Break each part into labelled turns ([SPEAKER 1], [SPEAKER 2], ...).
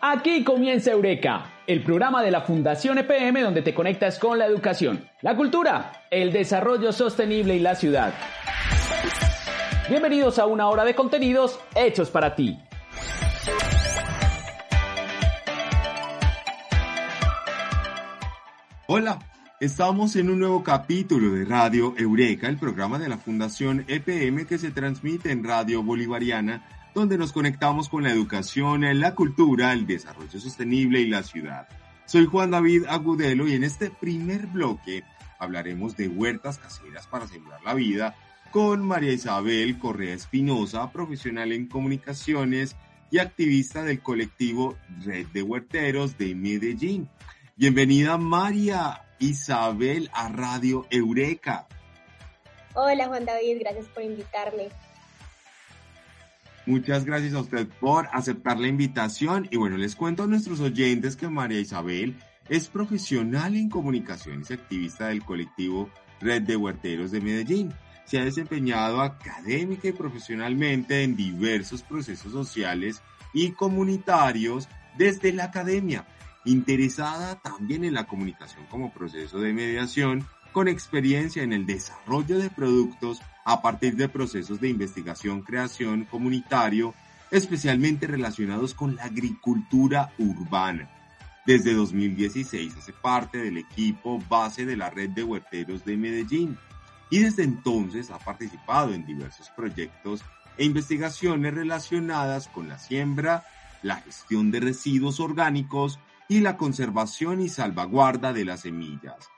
[SPEAKER 1] Aquí comienza Eureka, el programa de la Fundación EPM donde te conectas con la educación, la cultura, el desarrollo sostenible y la ciudad. Bienvenidos a una hora de contenidos hechos para ti.
[SPEAKER 2] Hola, estamos en un nuevo capítulo de Radio Eureka, el programa de la Fundación EPM que se transmite en Radio Bolivariana donde nos conectamos con la educación, la cultura, el desarrollo sostenible y la ciudad. Soy Juan David Agudelo y en este primer bloque hablaremos de huertas caseras para sembrar la vida con María Isabel Correa Espinosa, profesional en comunicaciones y activista del colectivo Red de Huerteros de Medellín. Bienvenida María Isabel a Radio Eureka.
[SPEAKER 3] Hola Juan David, gracias por invitarme.
[SPEAKER 2] Muchas gracias a usted por aceptar la invitación y bueno, les cuento a nuestros oyentes que María Isabel es profesional en comunicaciones y activista del colectivo Red de Huerteros de Medellín. Se ha desempeñado académica y profesionalmente en diversos procesos sociales y comunitarios desde la academia, interesada también en la comunicación como proceso de mediación, con experiencia en el desarrollo de productos a partir de procesos de investigación, creación comunitario, especialmente relacionados con la agricultura urbana. Desde 2016 hace parte del equipo base de la red de huerteros de Medellín y desde entonces ha participado en diversos proyectos e investigaciones relacionadas con la siembra, la gestión de residuos orgánicos y la conservación y salvaguarda de las semillas.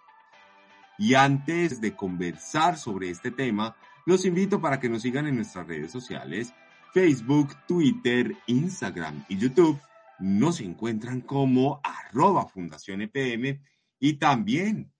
[SPEAKER 2] Y antes de conversar sobre este tema, los invito para que nos sigan en nuestras redes sociales, Facebook, Twitter, Instagram y YouTube. Nos encuentran como arroba Fundación EPM y también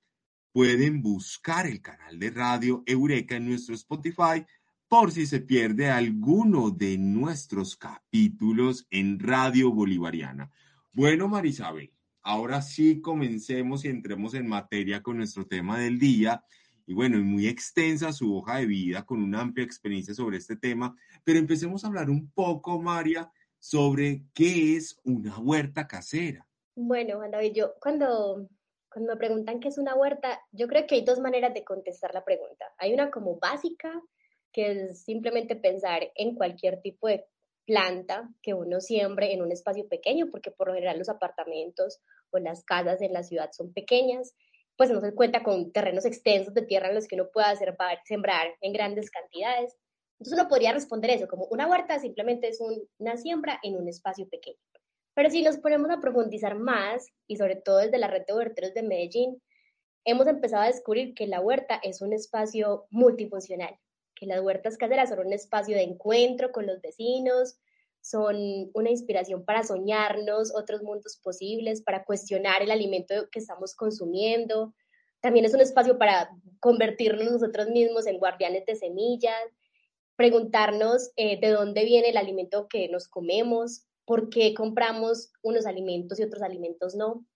[SPEAKER 2] pueden buscar el canal de radio Eureka en nuestro Spotify por si se pierde alguno de nuestros capítulos en Radio Bolivariana. Bueno, Marisabel, ahora sí comencemos y entremos en materia con nuestro tema del día y bueno, muy extensa su hoja de vida con una amplia experiencia sobre este tema, pero empecemos a hablar un poco, María, sobre qué es una huerta casera.
[SPEAKER 3] Bueno, Juan David, yo cuando, cuando me preguntan qué es una huerta, yo creo que hay dos maneras de contestar la pregunta. Hay una como básica, que es simplemente pensar en cualquier tipo de planta que uno siembre en un espacio pequeño, porque por lo general los apartamentos o las casas en la ciudad son pequeñas pues no se cuenta con terrenos extensos de tierra en los que uno pueda sembrar en grandes cantidades. Entonces uno podría responder eso, como una huerta simplemente es una siembra en un espacio pequeño. Pero si nos ponemos a profundizar más, y sobre todo desde la red de huerteros de Medellín, hemos empezado a descubrir que la huerta es un espacio multifuncional, que las huertas caseras son un espacio de encuentro con los vecinos, son una inspiración para soñarnos otros mundos posibles, para cuestionar el alimento que estamos consumiendo. También es un espacio para convertirnos nosotros mismos en guardianes de semillas, preguntarnos eh, de dónde viene el alimento que nos comemos, por qué compramos unos alimentos y otros alimentos no.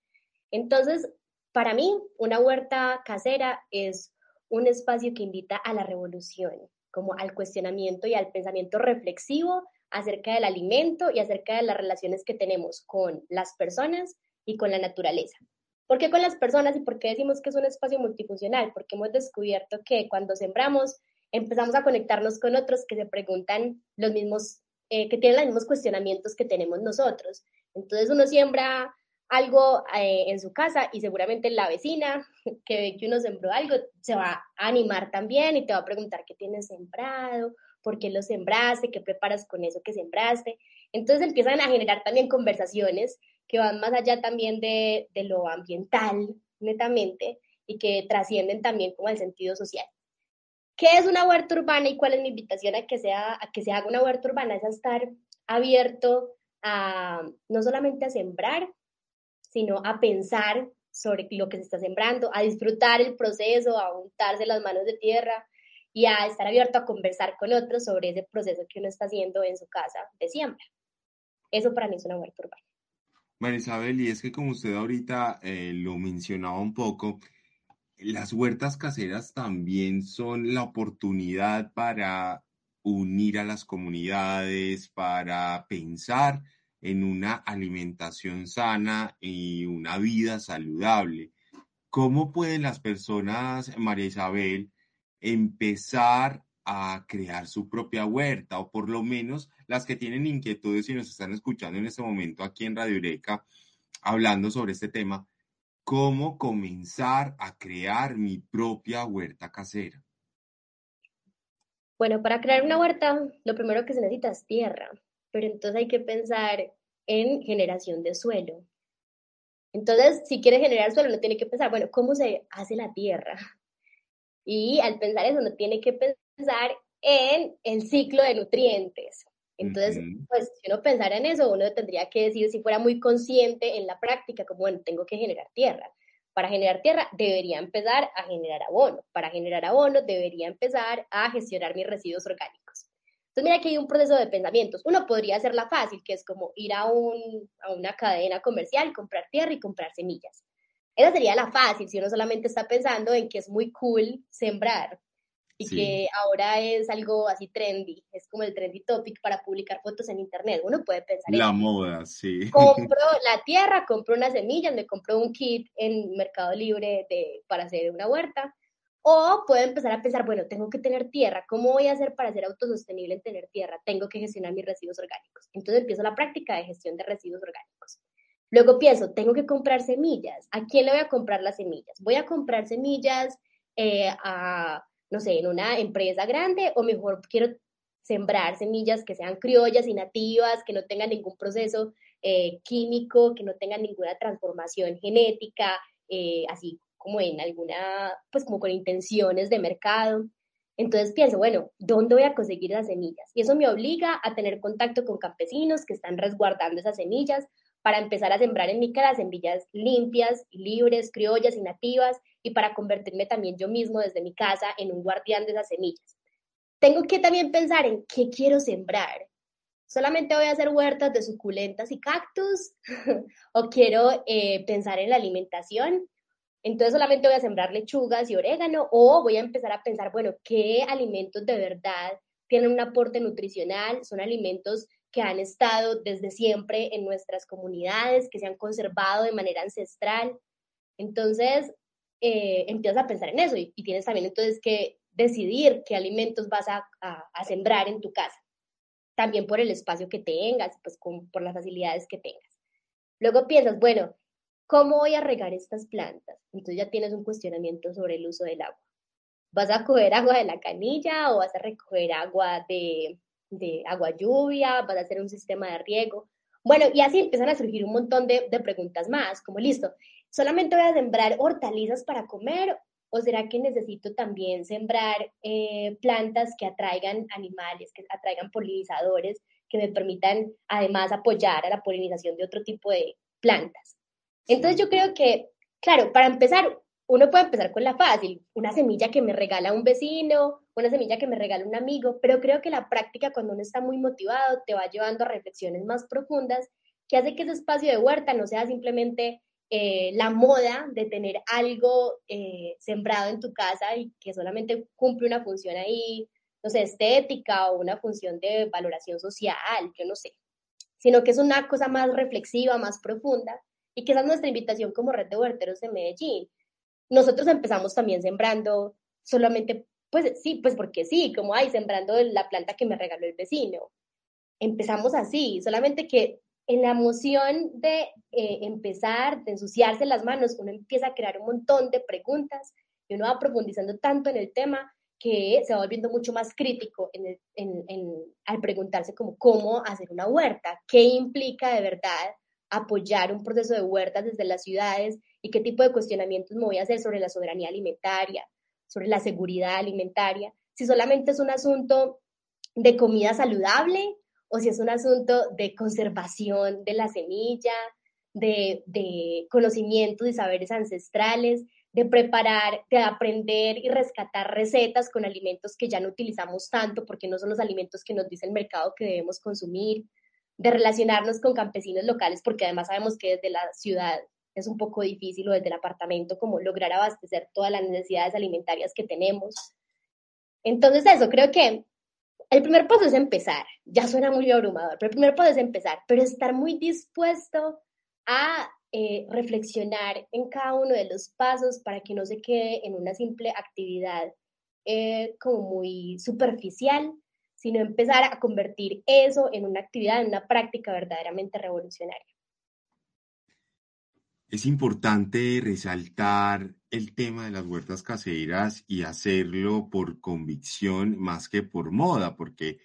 [SPEAKER 3] Entonces, para mí, una huerta casera es un espacio que invita a la revolución, como al cuestionamiento y al pensamiento reflexivo acerca del alimento y acerca de las relaciones que tenemos con las personas y con la naturaleza. ¿Por qué con las personas y por qué decimos que es un espacio multifuncional? Porque hemos descubierto que cuando sembramos empezamos a conectarnos con otros que se preguntan los mismos, eh, que tienen los mismos cuestionamientos que tenemos nosotros. Entonces uno siembra algo eh, en su casa y seguramente la vecina que ve que uno sembró algo se va a animar también y te va a preguntar qué tienes sembrado por qué lo sembraste, qué preparas con eso que sembraste. Entonces empiezan a generar también conversaciones que van más allá también de, lo ambiental, netamente, y que trascienden también como el sentido social. ¿Qué es una huerta urbana y cuál es mi invitación a que, sea, a que se haga una huerta urbana? Es a estar abierto a no solamente a sembrar, sino a pensar sobre lo que se está sembrando, a disfrutar el proceso, a untarse las manos de tierra, y a estar abierto a conversar con otros sobre ese proceso que uno está haciendo en su casa de siembra. Eso para mí es una huerta urbana.
[SPEAKER 2] María Isabel, y es que como usted ahorita eh, lo mencionaba un poco, las huertas caseras también son la oportunidad para unir a las comunidades, para pensar en una alimentación sana y una vida saludable. ¿Cómo pueden las personas, María Isabel, empezar a crear su propia huerta o por lo menos las que tienen inquietudes y nos están escuchando en este momento aquí en Radio Eureka hablando sobre este tema, cómo comenzar a crear mi propia huerta casera?
[SPEAKER 3] Bueno, para crear una huerta, lo primero que se necesita es tierra, pero entonces hay que pensar en generación de suelo. Entonces, si quiere generar suelo, no tiene que pensar, bueno, ¿cómo se hace la tierra? Y al pensar eso, no tiene que pensar en el ciclo de nutrientes. Entonces, pues si uno pensara en eso, uno tendría que decir, si fuera muy consciente en la práctica, como, bueno, tengo que generar tierra. Para generar tierra debería empezar a generar abono. Para generar abono debería empezar a gestionar mis residuos orgánicos. Entonces, mira que hay un proceso de pensamientos. Uno podría hacerla fácil, que es como ir a, un, a una cadena comercial, comprar tierra y comprar semillas. Esa sería la fácil, si uno solamente está pensando en que es muy cool sembrar y que ahora es algo así trendy, es como el trendy topic para publicar fotos en internet. Uno puede pensar
[SPEAKER 2] La moda, sí.
[SPEAKER 3] Compro la tierra, compro unas semillas, me compro un kit en Mercado Libre de, para hacer una huerta. O puedo empezar a pensar, bueno, tengo que tener tierra, ¿cómo voy a hacer para ser autosostenible en tener tierra? Tengo que gestionar mis residuos orgánicos. Entonces empiezo la práctica de gestión de residuos orgánicos. Luego pienso, tengo que comprar semillas. ¿A quién le voy a comprar las semillas? Voy a comprar semillas eh, a no sé, en una empresa grande o mejor quiero sembrar semillas que sean criollas y nativas, que no tengan ningún proceso eh, químico, que no tengan ninguna transformación genética, eh, así como en alguna, pues como con intenciones de mercado. Entonces pienso, bueno, ¿dónde voy a conseguir esas semillas? Y eso me obliga a tener contacto con campesinos que están resguardando esas semillas para empezar a sembrar en mi casa semillas limpias, libres, criollas y nativas, y para convertirme también yo mismo desde mi casa en un guardián de esas semillas. Tengo que también pensar en qué quiero sembrar. ¿Solamente voy a hacer huertas de suculentas y cactus? ¿O quiero eh, pensar en la alimentación? Entonces solamente voy a sembrar lechugas y orégano o voy a empezar a pensar, bueno, ¿qué alimentos de verdad tienen un aporte nutricional? Son alimentos que han estado desde siempre en nuestras comunidades, que se han conservado de manera ancestral. Entonces, eh, empiezas a pensar en eso y, tienes también entonces que decidir qué alimentos vas a, sembrar en tu casa, también por el espacio que tengas, pues por las facilidades que tengas. Luego piensas, bueno, ¿cómo voy a regar estas plantas? Entonces ya tienes un cuestionamiento sobre el uso del agua. ¿Vas a coger agua de la canilla o vas a recoger agua de, agua lluvia, vas a hacer un sistema de riego. Bueno, y así empiezan a surgir un montón de, preguntas más, como listo, ¿solamente voy a sembrar hortalizas para comer o será que necesito también sembrar eh, plantas que atraigan animales, que atraigan polinizadores, que me permitan además apoyar a la polinización de otro tipo de plantas? Entonces yo creo que, claro, para empezar, uno puede empezar con la fácil, una semilla que me regala un vecino, una semilla que me regala un amigo, pero creo que la práctica cuando uno está muy motivado te va llevando a reflexiones más profundas que hace que ese espacio de huerta no sea simplemente eh, la moda de tener algo eh, sembrado en tu casa y que solamente cumple una función ahí, no sé, estética o una función de valoración social, yo no sé, sino que es una cosa más reflexiva, más profunda y que esa es nuestra invitación como red de huerteros de Medellín nosotros empezamos también sembrando solamente, pues sí, pues porque sí, como hay, sembrando la planta que me regaló el vecino. Empezamos así, solamente que en la emoción de eh, empezar, de ensuciarse las manos, uno empieza a crear un montón de preguntas y uno va profundizando tanto en el tema que se va volviendo mucho más crítico en al preguntarse como cómo hacer una huerta, qué implica de verdad apoyar un proceso de huertas desde las ciudades y qué tipo de cuestionamientos me voy a hacer sobre la soberanía alimentaria, sobre la seguridad alimentaria, si solamente es un asunto de comida saludable o si es un asunto de conservación de la semilla, de, de conocimientos y saberes ancestrales, de preparar, de aprender y rescatar recetas con alimentos que ya no utilizamos tanto porque no son los alimentos que nos dice el mercado que debemos consumir, de relacionarnos con campesinos locales, porque además sabemos que desde la ciudad es un poco difícil o desde el apartamento como lograr abastecer todas las necesidades alimentarias que tenemos. Entonces eso, creo que el primer paso es empezar. Ya suena muy abrumador, pero el primer paso es empezar, pero estar muy dispuesto a eh, reflexionar en cada uno de los pasos para que no se quede en una simple actividad eh, como muy superficial, sino empezar a convertir eso en una actividad, en una práctica verdaderamente revolucionaria.
[SPEAKER 2] Es importante resaltar el tema de las huertas caseras y hacerlo por convicción más que por moda, porque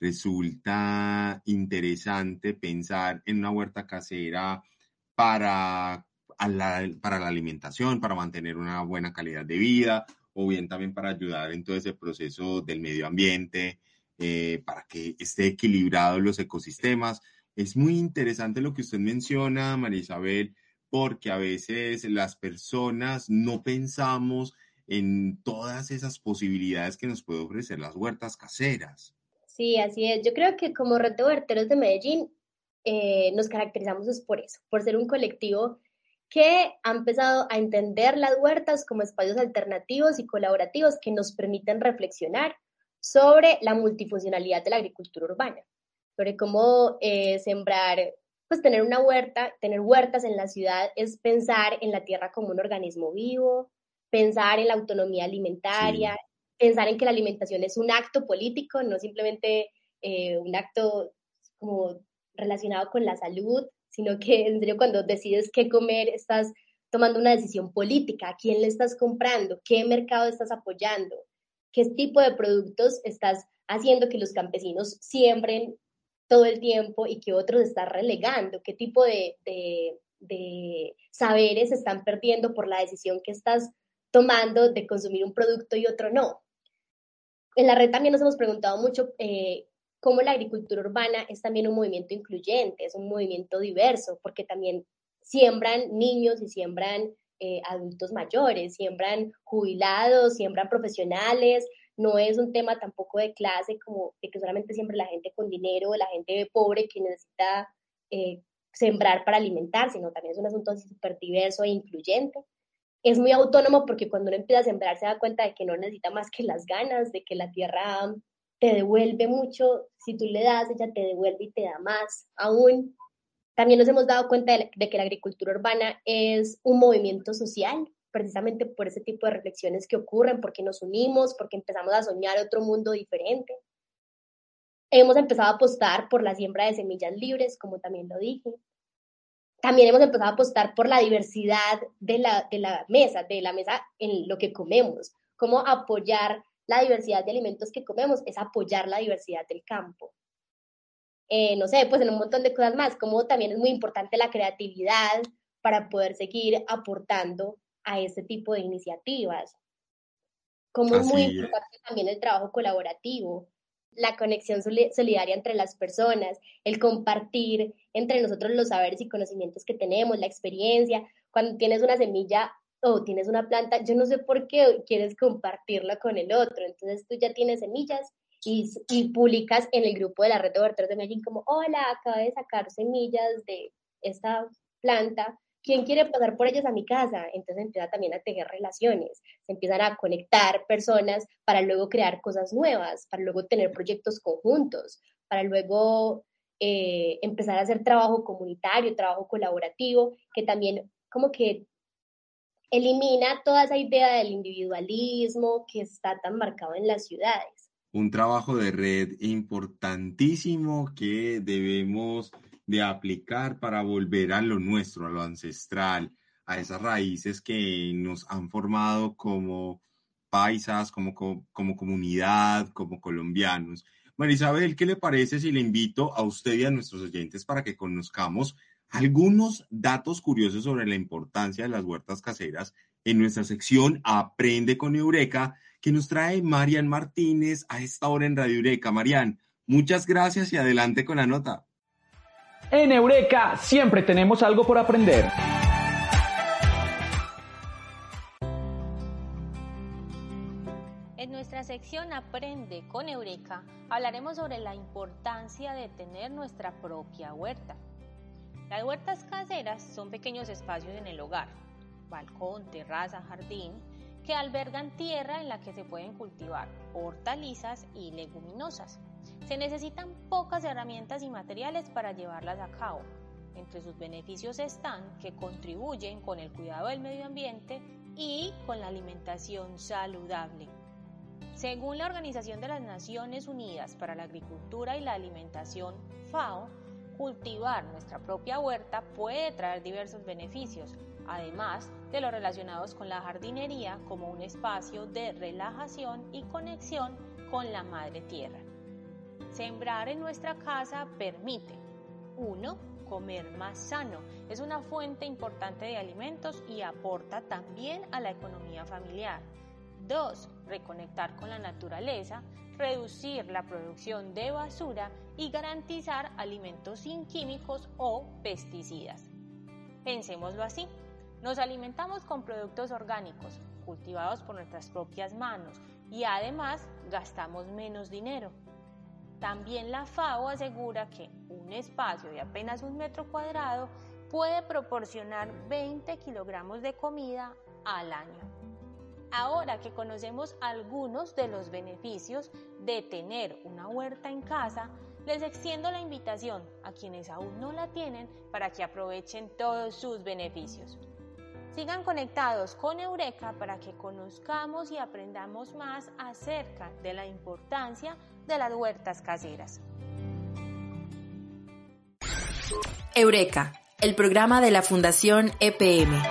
[SPEAKER 2] resulta interesante pensar en una huerta casera para, la, para la alimentación, para mantener una buena calidad de vida, o bien también para ayudar en todo ese proceso del medio ambiente, eh, para que esté equilibrado los ecosistemas. Es muy interesante lo que usted menciona, María Isabel, porque a veces las personas no pensamos en todas esas posibilidades que nos puede ofrecer las huertas caseras.
[SPEAKER 3] Sí, así es. Yo creo que como Red de Huerteros de Medellín eh, nos caracterizamos por eso, por ser un colectivo que ha empezado a entender las huertas como espacios alternativos y colaborativos que nos permiten reflexionar sobre la multifuncionalidad de la agricultura urbana, sobre cómo eh, sembrar, pues tener una huerta, tener huertas en la ciudad es pensar en la tierra como un organismo vivo, pensar en la autonomía alimentaria, pensar en que la alimentación es un acto político, no simplemente eh, un acto como relacionado con la salud, sino que en serio cuando decides qué comer estás tomando una decisión política, a quién le estás comprando, qué mercado estás apoyando, qué tipo de productos estás haciendo que los campesinos siembren todo el tiempo y que otros están relegando, qué tipo de, de, de saberes están perdiendo por la decisión que estás tomando de consumir un producto y otro no. En la red también nos hemos preguntado mucho eh, cómo la agricultura urbana es también un movimiento incluyente, es un movimiento diverso, porque también siembran niños y siembran eh, adultos mayores, siembran jubilados, siembran profesionales, no es un tema tampoco de clase como de que solamente siempre la gente con dinero, la gente pobre que necesita eh, sembrar para alimentarse, sino también es un asunto súper diverso e incluyente. Es muy autónomo porque cuando uno empieza a sembrar se da cuenta de que no necesita más que las ganas, de que la tierra te devuelve mucho, si tú le das, ella te devuelve y te da más aún. También nos hemos dado cuenta de, que la agricultura urbana es un movimiento social, precisamente por ese tipo de reflexiones que ocurren, porque nos unimos, porque empezamos a soñar otro mundo diferente. Hemos empezado a apostar por la siembra de semillas libres, como también lo dije. También hemos empezado a apostar por la diversidad de la, de la mesa, de la mesa en lo que comemos, cómo apoyar la diversidad de alimentos que comemos, es apoyar la diversidad del campo. Eh, no sé, pues en un montón de cosas más, como también es muy importante la creatividad para poder seguir aportando a este tipo de iniciativas. Como es muy importante también el trabajo colaborativo, la conexión solidaria entre las personas, el compartir entre nosotros los saberes y conocimientos que tenemos, la experiencia. Cuando tienes una semilla o tienes una planta, yo no sé por qué quieres compartirla con el otro. Entonces tú ya tienes semillas y, y publicas en el grupo de la red de huerteros de Medellín como, hola, acabo de sacar semillas de esta planta, ¿quién quiere pasar por ellas a mi casa? Entonces empieza también a tejer relaciones, se empiezan a conectar personas para luego crear cosas nuevas, para luego tener proyectos conjuntos, para luego eh, empezar a hacer trabajo comunitario, trabajo colaborativo, que también como que elimina toda esa idea del individualismo que está tan marcado en las ciudades.
[SPEAKER 2] Un trabajo de red importantísimo que debemos de aplicar para volver a lo nuestro, a lo ancestral, a esas raíces que nos han formado como paisas, como, como, comunidad, como colombianos. Marisabel, ¿qué le parece si le invito a usted y a nuestros oyentes para que conozcamos algunos datos curiosos sobre la importancia de las huertas caseras en nuestra sección Aprende con Eureka, que nos trae Marian Martínez a esta hora en Radio Eureka. Marian, muchas gracias y adelante con la nota.
[SPEAKER 1] En Eureka siempre tenemos algo por aprender.
[SPEAKER 4] En nuestra sección Aprende con Eureka hablaremos sobre la importancia de tener nuestra propia huerta. Las huertas caseras son pequeños espacios en el hogar, balcón, terraza, jardín, que albergan tierra en la que se pueden cultivar hortalizas y leguminosas. Se necesitan pocas herramientas y materiales para llevarlas a cabo. Entre sus beneficios están que contribuyen con el cuidado del medio ambiente y con la alimentación saludable. Según la Organización de las Naciones Unidas para la Agricultura y la Alimentación, FAO, cultivar nuestra propia huerta puede traer diversos beneficios, además de los relacionados con la jardinería como un espacio de relajación y conexión con la madre tierra. Sembrar en nuestra casa permite 1. Comer más sano. Es una fuente importante de alimentos y aporta también a la economía familiar. 2. Reconectar con la naturaleza, reducir la producción de basura y garantizar alimentos sin químicos o pesticidas. Pensémoslo así. Nos alimentamos con productos orgánicos, cultivados por nuestras propias manos y además gastamos menos dinero. También la FAO asegura que un espacio de apenas un metro cuadrado puede proporcionar 20 kilogramos de comida al año. Ahora que conocemos algunos de los beneficios de tener una huerta en casa, les extiendo la invitación a quienes aún no la tienen para que aprovechen todos sus beneficios. Sigan conectados con Eureka para que conozcamos y aprendamos más acerca de la importancia de las huertas caseras.
[SPEAKER 5] Eureka, el programa de la Fundación EPM.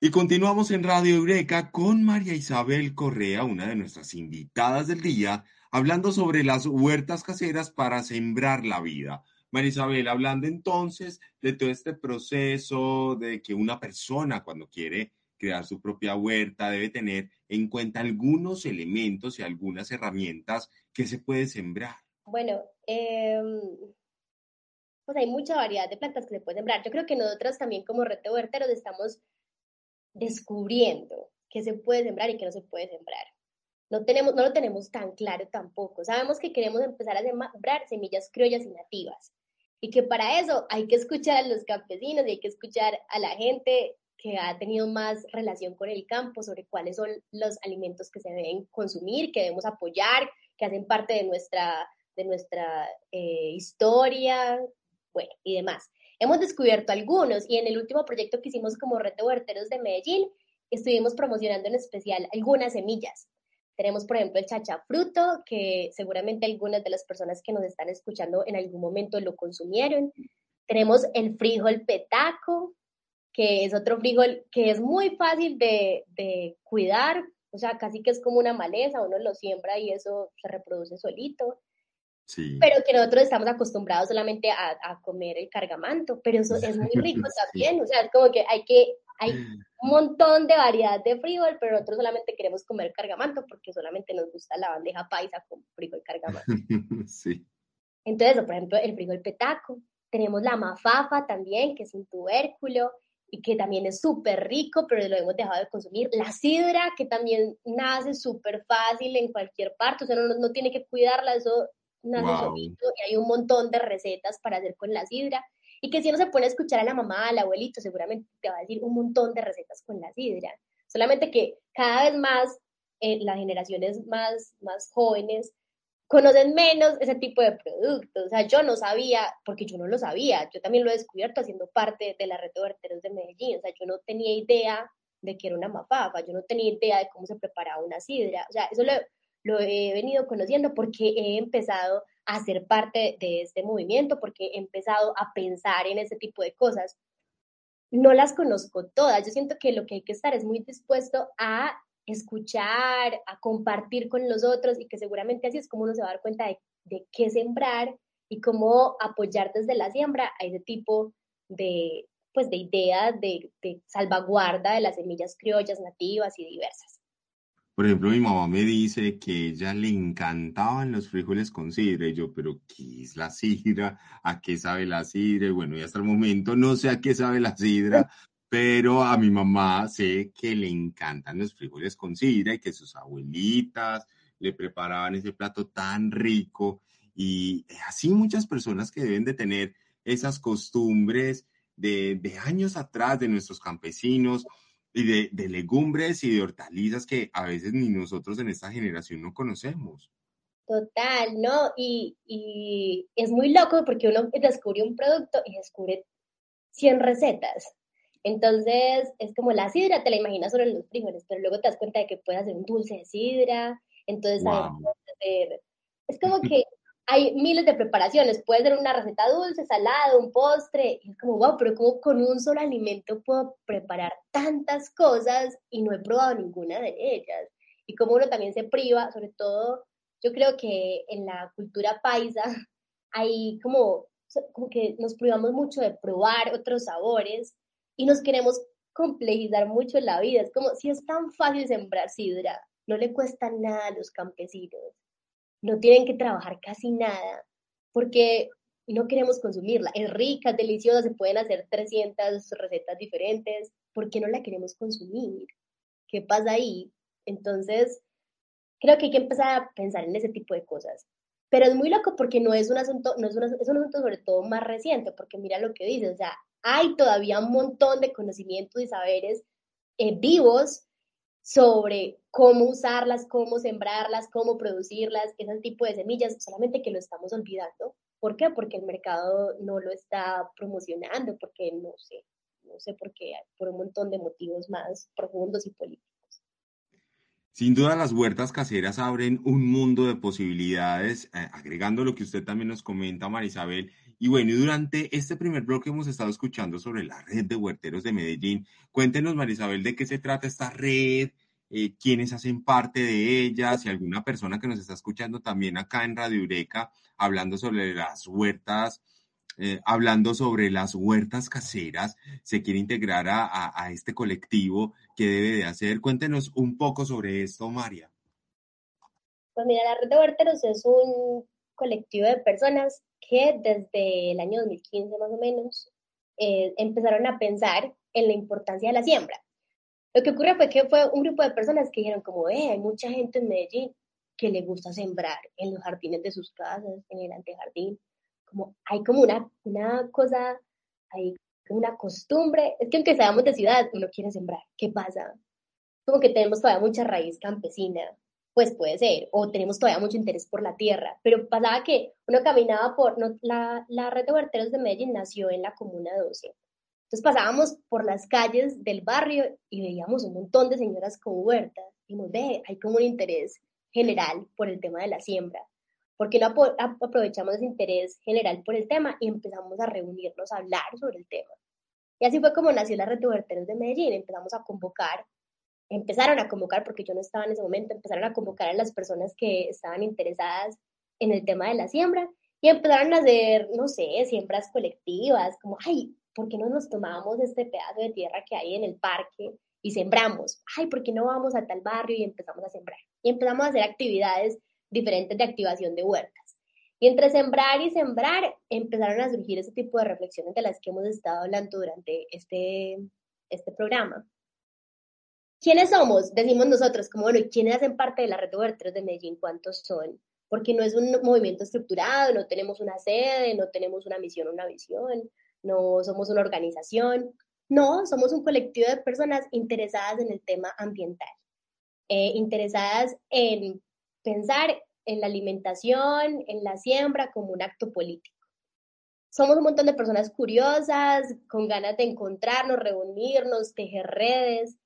[SPEAKER 2] Y continuamos en Radio Eureka con María Isabel Correa, una de nuestras invitadas del día, hablando sobre las huertas caseras para sembrar la vida. María Isabel, hablando entonces de todo este proceso de que una persona cuando quiere crear su propia huerta debe tener en cuenta algunos elementos y algunas herramientas que se puede sembrar.
[SPEAKER 3] Bueno, em, pues hay mucha variedad de plantas que se pueden sembrar. Yo creo que nosotros también como reto huerteros estamos descubriendo qué se puede sembrar y qué no se puede sembrar. No, tenemos, no lo tenemos tan claro tampoco. Sabemos que queremos empezar a sembrar semillas criollas y nativas y que para eso hay que escuchar a los campesinos y hay que escuchar a la gente que ha tenido más relación con el campo sobre cuáles son los alimentos que se deben consumir, que debemos apoyar, que hacen parte de nuestra, de nuestra eh, historia, bueno, y demás. Hemos descubierto algunos y en el último proyecto que hicimos como Reto Huerteros de Medellín, estuvimos promocionando en especial algunas semillas. Tenemos, por ejemplo, el chachafruto, que seguramente algunas de las personas que nos están escuchando en algún momento lo consumieron. Tenemos el frijol petaco, que es otro frijol que es muy fácil de, de cuidar, o sea, casi que es como una maleza, uno lo siembra y eso se reproduce solito. Pero que nosotros estamos acostumbrados solamente a, a, comer el cargamanto, pero eso es muy rico también, o sea, es como que hay que, hay un montón de variedad de frijol, pero nosotros solamente queremos comer cargamanto porque solamente nos gusta la bandeja paisa con frijol cargamanto.
[SPEAKER 2] sí.
[SPEAKER 3] Entonces, por ejemplo, el frijol petaco, tenemos la mafafa también, que es un tubérculo, y que también es súper rico, pero lo hemos dejado de consumir. La sidra, que también nace súper fácil en cualquier parte, o sea, no, no tiene que cuidarla, eso y hay un montón de recetas para hacer con la sidra. Y que si uno se pone a escuchar a la mamá, al abuelito, seguramente te va a decir un montón de recetas con la sidra. Solamente que cada vez más eh, las generaciones más, más jóvenes conocen menos ese tipo de productos. O sea, yo no sabía, porque yo no lo sabía, yo también lo he descubierto haciendo parte de la red de verteros de Medellín. O sea, yo no tenía idea de que era una mafafa, yo no tenía idea de cómo se preparaba una sidra. O sea, eso lo, lo he venido conociendo porque he empezado a ser parte de este movimiento, porque he empezado a pensar en ese tipo de cosas. No las conozco todas, yo siento que lo que hay que estar es muy dispuesto a escuchar, a compartir con los otros y que seguramente así es como uno se va a dar cuenta de, qué sembrar y cómo apoyar desde la siembra a ese tipo de, pues, de ideas de, de salvaguarda de las semillas criollas, nativas y diversas.
[SPEAKER 2] Por ejemplo, mi mamá me dice que ella le encantaban los frijoles con sidra. Y yo, pero ¿qué es la sidra? ¿A qué sabe la sidra? Y bueno, y hasta el momento no sé a qué sabe la sidra, pero a mi mamá sé que le encantan los frijoles con sidra y que sus abuelitas le preparaban ese plato tan rico. Y así muchas personas que deben de tener esas costumbres de, de años atrás de nuestros campesinos y de, de, legumbres y de hortalizas que a veces ni nosotros en esta generación no conocemos.
[SPEAKER 3] Total, ¿no? Y, y es muy loco porque uno descubre un producto y descubre 100 recetas. Entonces, es como la sidra, te la imaginas solo en los frijoles, pero luego te das cuenta de que puedes hacer un dulce de sidra, entonces es como que hay miles de preparaciones, puede ser una receta dulce, salada, un postre, y es como, wow, pero como con un solo alimento puedo preparar tantas cosas y no he probado ninguna de ellas. Y como uno también se priva, sobre todo, yo creo que en la cultura paisa hay como, como que nos privamos mucho de probar otros sabores y nos queremos complejizar mucho la vida. Es como si es tan fácil sembrar sidra, no le cuesta nada a los campesinos no tienen que trabajar casi nada porque no queremos consumirla. Es rica, es deliciosa, se pueden hacer 300 recetas diferentes. ¿Por qué no la queremos consumir? ¿Qué pasa ahí? Entonces, creo que hay que empezar a pensar en ese tipo de cosas. Pero es muy loco porque no es un asunto, no es, un asunto sobre todo más reciente, porque mira lo que dice, o sea, hay todavía un montón de conocimientos y saberes eh, vivos sobre cómo usarlas, cómo sembrarlas, cómo producirlas, ese tipo de semillas, solamente que lo estamos olvidando. ¿Por qué? Porque el mercado no lo está promocionando, porque no sé, no sé por qué, por un montón de motivos más profundos y políticos.
[SPEAKER 2] Sin duda las huertas caseras abren un mundo de posibilidades, eh, agregando lo que usted también nos comenta, Marisabel. Y bueno, y durante este primer bloque hemos estado escuchando sobre la red de huerteros de Medellín. Cuéntenos, Marisabel, de qué se trata esta red, eh, quiénes hacen parte de ella, si alguna persona que nos está escuchando también acá en Radio Eureka, hablando sobre las huertas eh, hablando sobre las huertas caseras, se quiere integrar a, este colectivo, ¿qué debe de hacer? Cuéntenos un poco sobre esto, María.
[SPEAKER 3] Pues mira, la Red de Huerteros es un colectivo de personas que desde el año 2015 más o menos eh, empezaron a pensar en la importancia de la siembra. Lo que ocurrió fue que fue un grupo de personas que dijeron como, eh, hay mucha gente en Medellín que le gusta sembrar en los jardines de sus casas, en el antejardín, como hay como una, una cosa, hay una costumbre, es que aunque seamos de ciudad, uno quiere sembrar. ¿Qué pasa? Como que tenemos todavía mucha raíz campesina, pues puede ser, o tenemos todavía mucho interés por la tierra, pero pasaba que uno caminaba por, la, la red de huerteros de Medellín nació en la Comuna 12. Entonces pasábamos por las calles del barrio y veíamos un montón de señoras con huertas y nos ve, hay como un interés general por el tema de la siembra. ¿Por qué no aprovechamos ese interés general por el tema y empezamos a reunirnos a hablar sobre el tema? Y así fue como nació la Red de Huerteros de Medellín. Empezamos a convocar, empezaron a convocar, porque yo no estaba en ese momento, empezaron a convocar a las personas que estaban interesadas en el tema de la siembra y empezaron a hacer, no sé, siembras colectivas, como, ay, ¿por qué no nos tomamos este pedazo de tierra que hay en el parque y sembramos? Ay, ¿por qué no vamos a tal barrio y empezamos a sembrar? Y empezamos a hacer actividades diferentes de activación de huertas. Y entre sembrar y sembrar empezaron a surgir ese tipo de reflexiones de las que hemos estado hablando durante este, este programa. ¿Quiénes somos? Decimos nosotros, como bueno, ¿quiénes hacen parte de la red de huerteros de Medellín? ¿Cuántos son? Porque no es un movimiento estructurado, no tenemos una sede, no tenemos una misión una visión, no somos una organización, no, somos un colectivo de personas interesadas en el tema ambiental, eh, interesadas en pensar en la alimentación, en la siembra como un acto político. Somos un montón de personas curiosas, con ganas de encontrarnos, reunirnos, tejer redes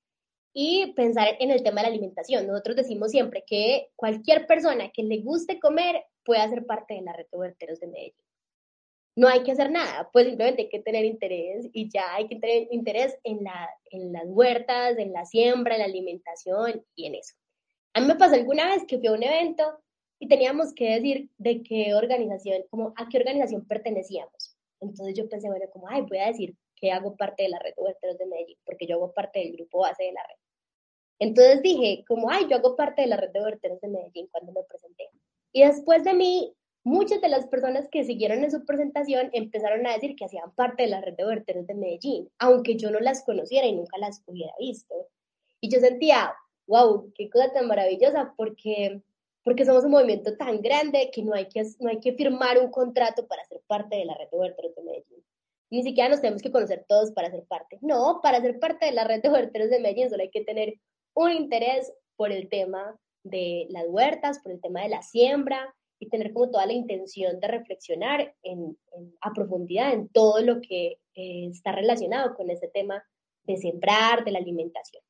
[SPEAKER 3] y pensar en el tema de la alimentación. Nosotros decimos siempre que cualquier persona que le guste comer puede ser parte de la red de huerteros de Medellín. No hay que hacer nada, pues simplemente hay que tener interés y ya hay que tener interés en, la, en las huertas, en la siembra, en la alimentación y en eso. A mí me pasó alguna vez que fui a un evento y teníamos que decir de qué organización, como a qué organización pertenecíamos. Entonces yo pensé, bueno, como, ay, voy a decir que hago parte de la red de huerteros de Medellín, porque yo hago parte del grupo base de la red. Entonces dije, como, ay, yo hago parte de la red de huerteros de Medellín cuando me presenté. Y después de mí, muchas de las personas que siguieron en su presentación empezaron a decir que hacían parte de la red de huerteros de Medellín, aunque yo no las conociera y nunca las hubiera visto. Y yo sentía, wow, qué cosa tan maravillosa, porque, porque somos un movimiento tan grande que no hay que, no hay que firmar un contrato para ser parte de la red de huerteros de Medellín. ni siquiera nos tenemos que conocer todos para ser parte. No, para ser parte de la red de huerteros de Medellín solo hay que tener un interés por el tema de las huertas, por el tema de la siembra y tener como toda la intención de reflexionar en, a profundidad en todo lo que eh, está relacionado con ese tema de sembrar, de la alimentación.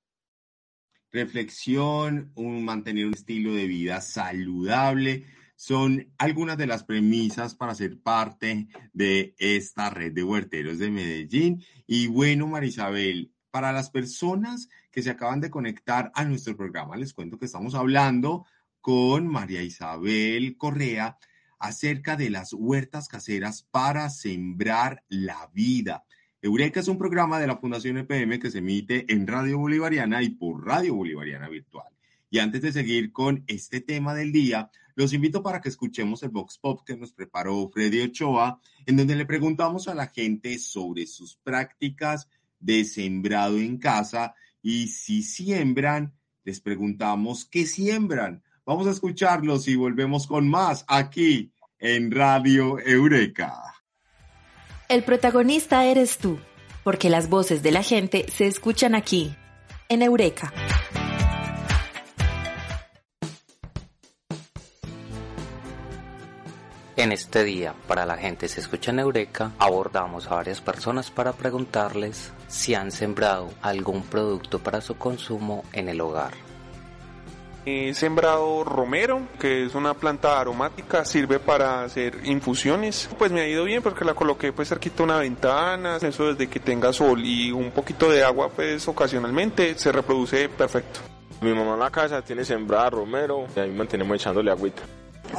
[SPEAKER 2] Reflexión, un, mantener un estilo de vida saludable, son algunas de las premisas para ser parte de esta red de huerteros de Medellín. Y bueno, Marisabel, para las personas que se acaban de conectar a nuestro programa, les cuento que estamos hablando con María Isabel Correa acerca de las huertas caseras para sembrar la vida. Eureka es un programa de la Fundación EPM que se emite en Radio Bolivariana y por Radio Bolivariana Virtual. Y antes de seguir con este tema del día, los invito para que escuchemos el Vox Pop que nos preparó Freddy Ochoa, en donde le preguntamos a la gente sobre sus prácticas de sembrado en casa y si siembran, les preguntamos qué siembran. Vamos a escucharlos y volvemos con más aquí en Radio Eureka.
[SPEAKER 5] El protagonista eres tú, porque las voces de la gente se escuchan aquí, en Eureka.
[SPEAKER 6] En este día, para la gente se escucha en Eureka, abordamos a varias personas para preguntarles si han sembrado algún producto para su consumo en el hogar.
[SPEAKER 7] He sembrado romero, que es una planta aromática, sirve para hacer infusiones. Pues me ha ido bien porque la coloqué pues cerquita una ventana, eso desde que tenga sol y un poquito de agua pues ocasionalmente se reproduce perfecto.
[SPEAKER 8] Mi mamá en la casa tiene sembrada romero y ahí mantenemos echándole agüita.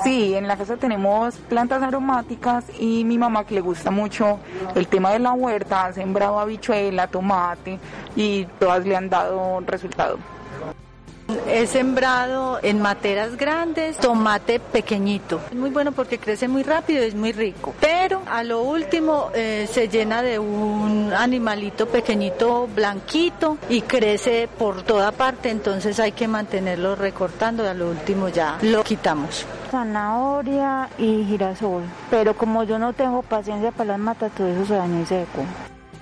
[SPEAKER 9] Sí, en la casa tenemos plantas aromáticas y mi mamá que le gusta mucho el tema de la huerta, ha sembrado habichuela, tomate y todas le han dado resultado.
[SPEAKER 10] He sembrado en materas grandes tomate pequeñito. Es muy bueno porque crece muy rápido y es muy rico. Pero a lo último eh, se llena de un animalito pequeñito blanquito y crece por toda parte. Entonces hay que mantenerlo recortando. A lo último ya lo quitamos.
[SPEAKER 11] Zanahoria y girasol. Pero como yo no tengo paciencia para las matas, todo eso se daña y seco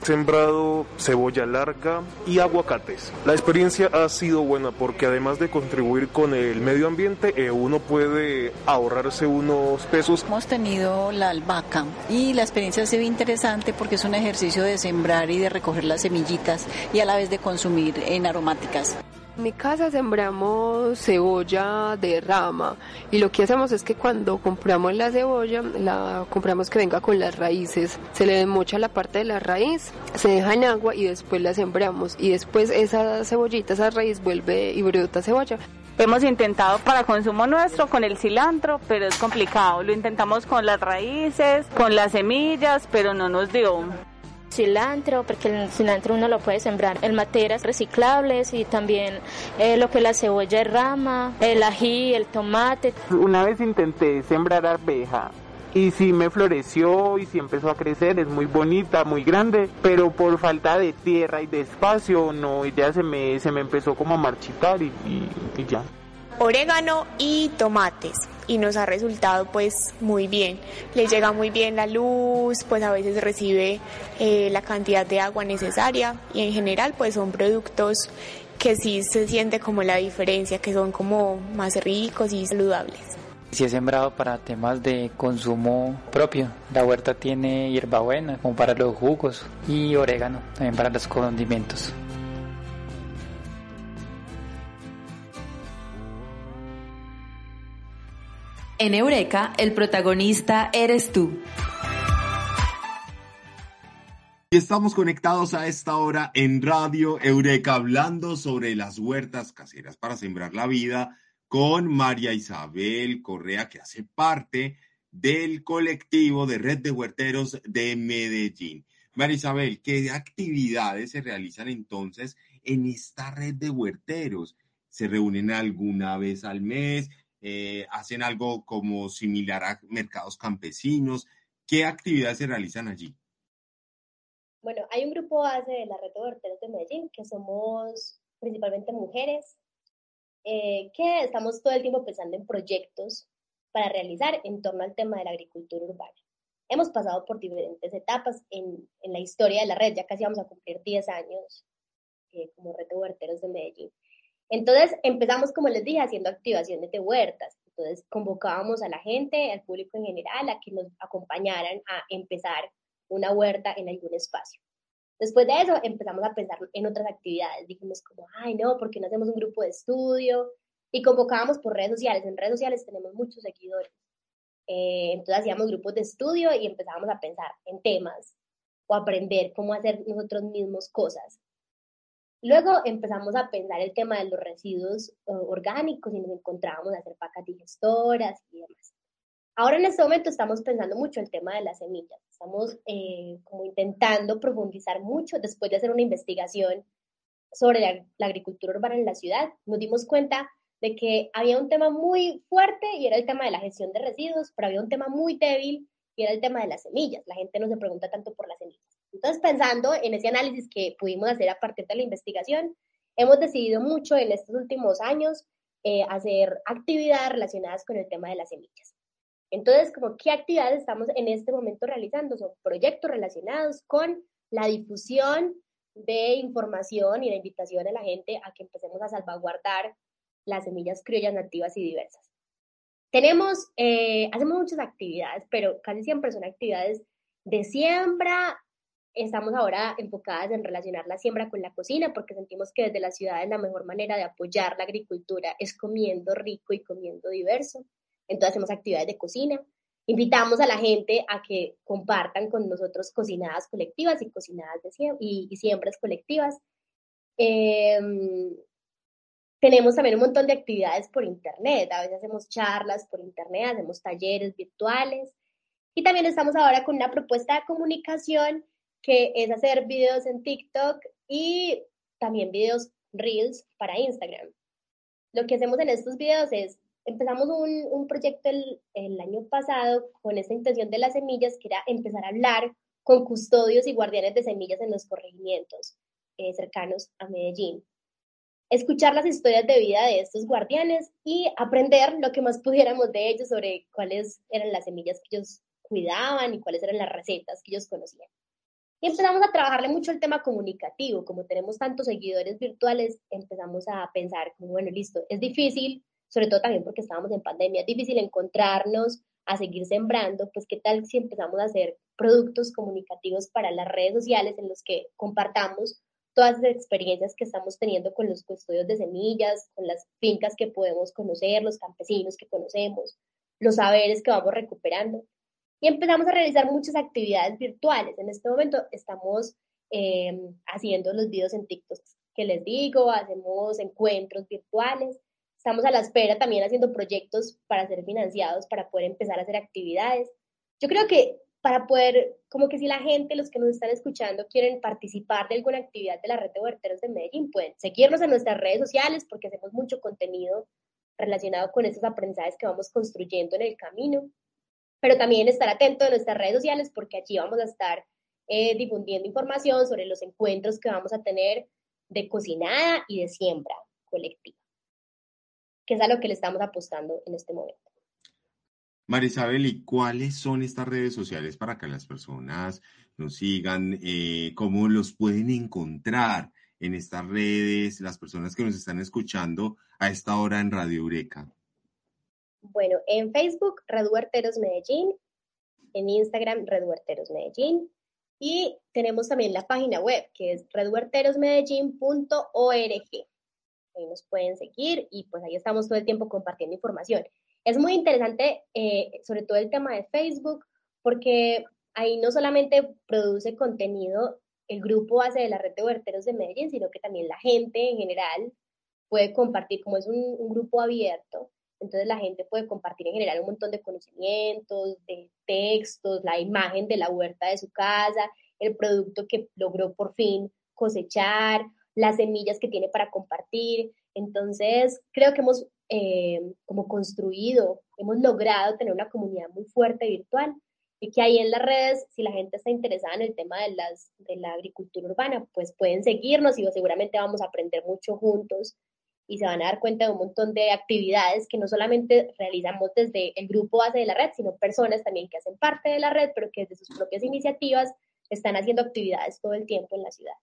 [SPEAKER 7] sembrado cebolla larga y aguacates. La experiencia ha sido buena porque además de contribuir con el medio ambiente, eh, uno puede ahorrarse unos pesos.
[SPEAKER 10] Hemos tenido la albahaca y la experiencia ha sido interesante porque es un ejercicio de sembrar y de recoger las semillitas y a la vez de consumir en aromáticas.
[SPEAKER 12] En mi casa sembramos cebolla de rama y lo que hacemos es que cuando compramos la cebolla, la compramos que venga con las raíces, se le desmocha la parte de la raíz, se deja en agua y después la sembramos y después esa cebollita, esa raíz vuelve y brota cebolla.
[SPEAKER 9] Hemos intentado para consumo nuestro con el cilantro, pero es complicado. Lo intentamos con las raíces, con las semillas, pero no nos dio
[SPEAKER 13] cilantro, porque el cilantro uno lo puede sembrar en materas reciclables y también eh, lo que es la cebolla de rama, el ají, el tomate.
[SPEAKER 14] Una vez intenté sembrar arveja y sí me floreció y sí empezó a crecer, es muy bonita, muy grande, pero por falta de tierra y de espacio, no, ya se me, se me empezó como a marchitar y ya
[SPEAKER 15] orégano y tomates y nos ha resultado pues muy bien. Le llega muy bien la luz, pues a veces recibe eh, la cantidad de agua necesaria y en general pues son productos que sí se siente como la diferencia, que son como más ricos y saludables.
[SPEAKER 16] Si he sembrado para temas de consumo propio. La huerta tiene hierbabuena como para los jugos y orégano también para los condimentos.
[SPEAKER 5] En Eureka, el protagonista eres tú.
[SPEAKER 2] Y estamos conectados a esta hora en Radio Eureka hablando sobre las huertas caseras para sembrar la vida con María Isabel Correa, que hace parte del colectivo de Red de Huerteros de Medellín. María Isabel, ¿qué actividades se realizan entonces en esta red de huerteros? ¿Se reúnen alguna vez al mes? Eh, hacen algo como similar a mercados campesinos. ¿Qué actividades se realizan allí?
[SPEAKER 3] Bueno, hay un grupo base de la red de huerteros de Medellín que somos principalmente mujeres eh, que estamos todo el tiempo pensando en proyectos para realizar en torno al tema de la agricultura urbana. hemos pasado por diferentes etapas en, en la historia de la red, ya casi vamos a cumplir 10 años eh, como red de huerteros de Medellín. Entonces empezamos, como les dije, haciendo activaciones de huertas. Entonces convocábamos a la gente, al público en general, a que nos acompañaran a empezar una huerta en algún espacio. Después de eso empezamos a pensar en otras actividades. Dijimos como, ay no, ¿por qué no hacemos un grupo de estudio? Y convocábamos por redes sociales. En redes sociales tenemos muchos seguidores. Eh, entonces hacíamos grupos de estudio y empezábamos a pensar en temas o aprender cómo hacer nosotros mismos cosas. Luego empezamos a pensar el tema de los residuos eh, orgánicos y nos encontrábamos a hacer pacas digestoras y demás. Ahora en este momento estamos pensando mucho el tema de las semillas. Estamos eh, como intentando profundizar mucho después de hacer una investigación sobre la, la, agricultura urbana en la ciudad. Nos dimos cuenta de que había un tema muy fuerte y era el tema de la gestión de residuos, pero había un tema muy débil y era el tema de las semillas. La gente no se pregunta tanto por las semillas. Entonces, pensando en ese análisis que pudimos hacer a partir de la investigación, hemos decidido mucho en estos últimos años eh, hacer actividades relacionadas con el tema de las semillas. Entonces, como qué actividades estamos en este momento realizando? Son proyectos relacionados con la difusión de información y la invitación a la gente a que empecemos a salvaguardar las semillas criollas nativas y diversas. Tenemos, eh, hacemos muchas actividades, pero casi siempre son actividades de siembra estamos ahora enfocadas en relacionar la siembra con la cocina porque sentimos que desde la ciudad es la mejor manera de apoyar la agricultura es comiendo rico y comiendo diverso. Entonces hacemos actividades de cocina. Invitamos a la gente a que compartan con nosotros cocinadas colectivas y cocinadas de y, y siembras colectivas. Em, tenemos también un montón de actividades por internet. A veces hacemos charlas por internet, hacemos talleres virtuales. Y también estamos ahora con una propuesta de comunicación que es hacer videos en TikTok y también videos Reels para Instagram. Lo que hacemos en estos videos es, empezamos un, un proyecto el, el, año pasado con esa intención de las semillas, que era empezar a hablar con custodios y guardianes de semillas en los corregimientos eh, cercanos a Medellín. Escuchar las historias de vida de estos guardianes y aprender lo que más pudiéramos de ellos sobre cuáles eran las semillas que ellos cuidaban y cuáles eran las recetas que ellos conocían. Y empezamos a trabajarle mucho el tema comunicativo. Como tenemos tantos seguidores virtuales, empezamos a pensar como, bueno, listo, es difícil, sobre todo también porque estábamos en pandemia, es difícil encontrarnos, a seguir sembrando, pues qué tal si empezamos a hacer productos comunicativos para las redes sociales en los que compartamos todas las experiencias que estamos teniendo con los custodios de semillas, con las fincas que podemos conocer, los campesinos que conocemos, los saberes que vamos recuperando y empezamos a realizar muchas actividades virtuales. En este momento estamos em, haciendo los videos en TikTok que les digo, hacemos encuentros virtuales, estamos a la espera también haciendo proyectos para ser financiados, para poder empezar a hacer actividades. Yo creo que para poder, como que si la gente, los que nos están escuchando, quieren participar de alguna actividad de la red de huerteros de Medellín, pueden seguirnos en nuestras redes sociales porque hacemos mucho contenido relacionado con esos aprendizajes que vamos construyendo en el camino pero también estar atento a nuestras redes sociales porque allí vamos a estar eh, difundiendo información sobre los encuentros que vamos a tener de cocinada y de siembra colectiva, que es a lo que le estamos apostando en este momento.
[SPEAKER 2] Marisabel, ¿y cuáles son estas redes sociales para que las personas nos sigan? Eh, ¿Cómo los pueden encontrar en estas redes las personas que nos están escuchando a esta hora en Radio Eureka?
[SPEAKER 3] Bueno, en Facebook, Red Huerteros Medellín, en Instagram, Red Huerteros Medellín, y tenemos también la página web, que es redhuerterosmedellín.org. Ahí nos pueden seguir y pues ahí estamos todo el tiempo compartiendo información. Es muy interesante, eh, sobre todo el tema de Facebook, porque ahí no solamente produce contenido el grupo base de la red de huerteros de Medellín, sino que también la gente en general puede compartir, como es un grupo abierto, entonces la gente puede compartir en general un montón de conocimientos, de textos, la imagen de la huerta de su casa, el producto que logró por fin cosechar, las semillas que tiene para compartir. Entonces creo que hemos eh, como construido, hemos logrado tener una comunidad muy fuerte virtual y que ahí en las redes, si la gente está interesada en el tema de, las, de la agricultura urbana, pues pueden seguirnos y seguramente vamos a aprender mucho juntos y se van a dar cuenta de un montón de actividades que no solamente realizamos desde el grupo base de la red, sino personas también que hacen parte de la red, pero que desde sus propias iniciativas están haciendo actividades todo el tiempo en la ciudad.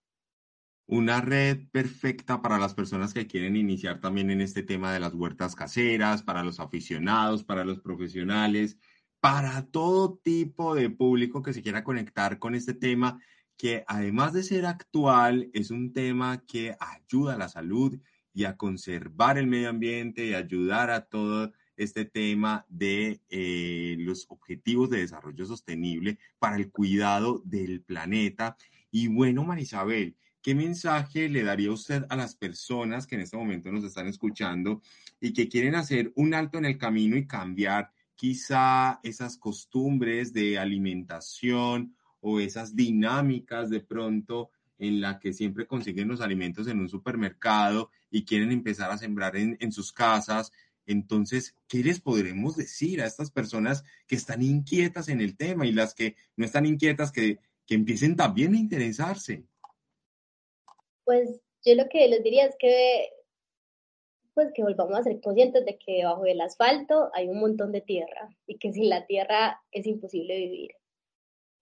[SPEAKER 2] Una red perfecta para las personas que quieren iniciar también en este tema de las huertas caseras, para los aficionados, para los profesionales, para todo tipo de público que se quiera conectar con este tema, que además de ser actual, es un tema que ayuda a la salud y a conservar el medio ambiente y ayudar a todo este tema de eh, los objetivos de desarrollo sostenible para el cuidado del planeta. Y bueno, Marisabel, ¿qué mensaje le daría usted a las personas que en este momento nos están escuchando y que quieren hacer un alto en el camino y cambiar quizá esas costumbres de alimentación o esas dinámicas de pronto en la que siempre consiguen los alimentos en un supermercado y quieren empezar a sembrar en, sus casas. Entonces, ¿qué les podremos decir a estas personas que están inquietas en el tema y las que no están inquietas, que, que empiecen también a interesarse?
[SPEAKER 3] Pues yo lo que les diría es que pues que volvamos a ser conscientes de que debajo del asfalto hay un montón de tierra y que sin la tierra es imposible vivir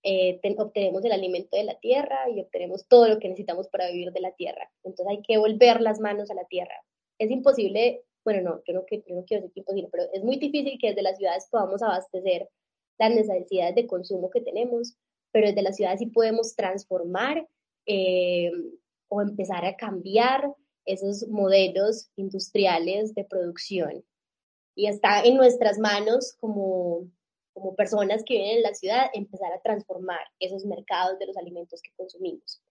[SPEAKER 3] eh, obtenemos el alimento de la tierra y obtenemos todo lo que necesitamos para vivir de la tierra. Entonces hay que volver las manos a la tierra. Es imposible, bueno, no, yo no, yo no quiero decir que imposible, pero es muy difícil que desde las ciudades podamos abastecer las necesidades de consumo que tenemos, pero desde las ciudades sí podemos transformar eh, o empezar a cambiar esos modelos industriales de producción. Y está en nuestras manos como como personas que viven en la ciudad, empezar a transformar esos mercados de los alimentos que consumimos.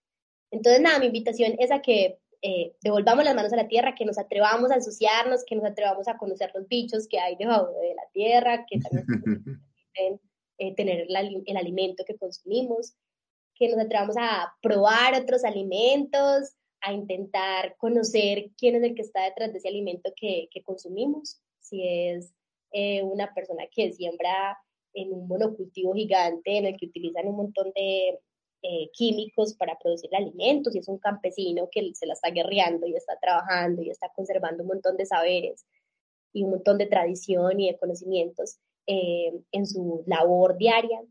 [SPEAKER 3] Entonces, nada, mi invitación es a que eh, devolvamos las manos a la tierra, que nos atrevamos a asociarnos, que nos atrevamos a conocer los bichos que hay debajo de la tierra, que también eh, tener el alimento que consumimos, que nos atrevamos a probar otros alimentos, a intentar conocer quién es el que está detrás de ese alimento que, que consumimos, si es eh, una persona que siembra en un monocultivo gigante en el que utilizan un montón de eh, químicos para producir alimentos y es un campesino que se la está guerreando y está trabajando y está conservando un montón de saberes y un montón de tradición y de conocimientos eh, en su labor diaria.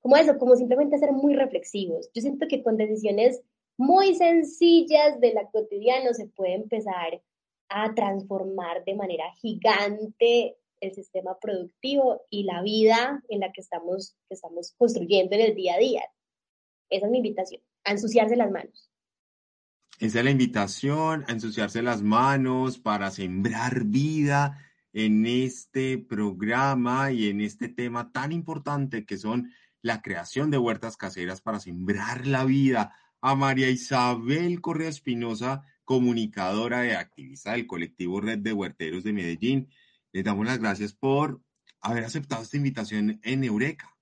[SPEAKER 3] Como eso, como simplemente ser muy reflexivos. Yo siento que con decisiones muy sencillas de la cotidiana se puede empezar a transformar de manera gigante el sistema productivo y la vida en la que estamos, que estamos construyendo en el día a día. Esa es mi invitación, a ensuciarse las manos.
[SPEAKER 2] Esa es la invitación, a ensuciarse las manos para sembrar vida en este programa y en este tema tan importante que son la creación de huertas caseras para sembrar la vida. A María Isabel Correa Espinosa, comunicadora y activista del colectivo Red de Huerteros de Medellín. Les damos las gracias por haber aceptado esta invitación en Eureka.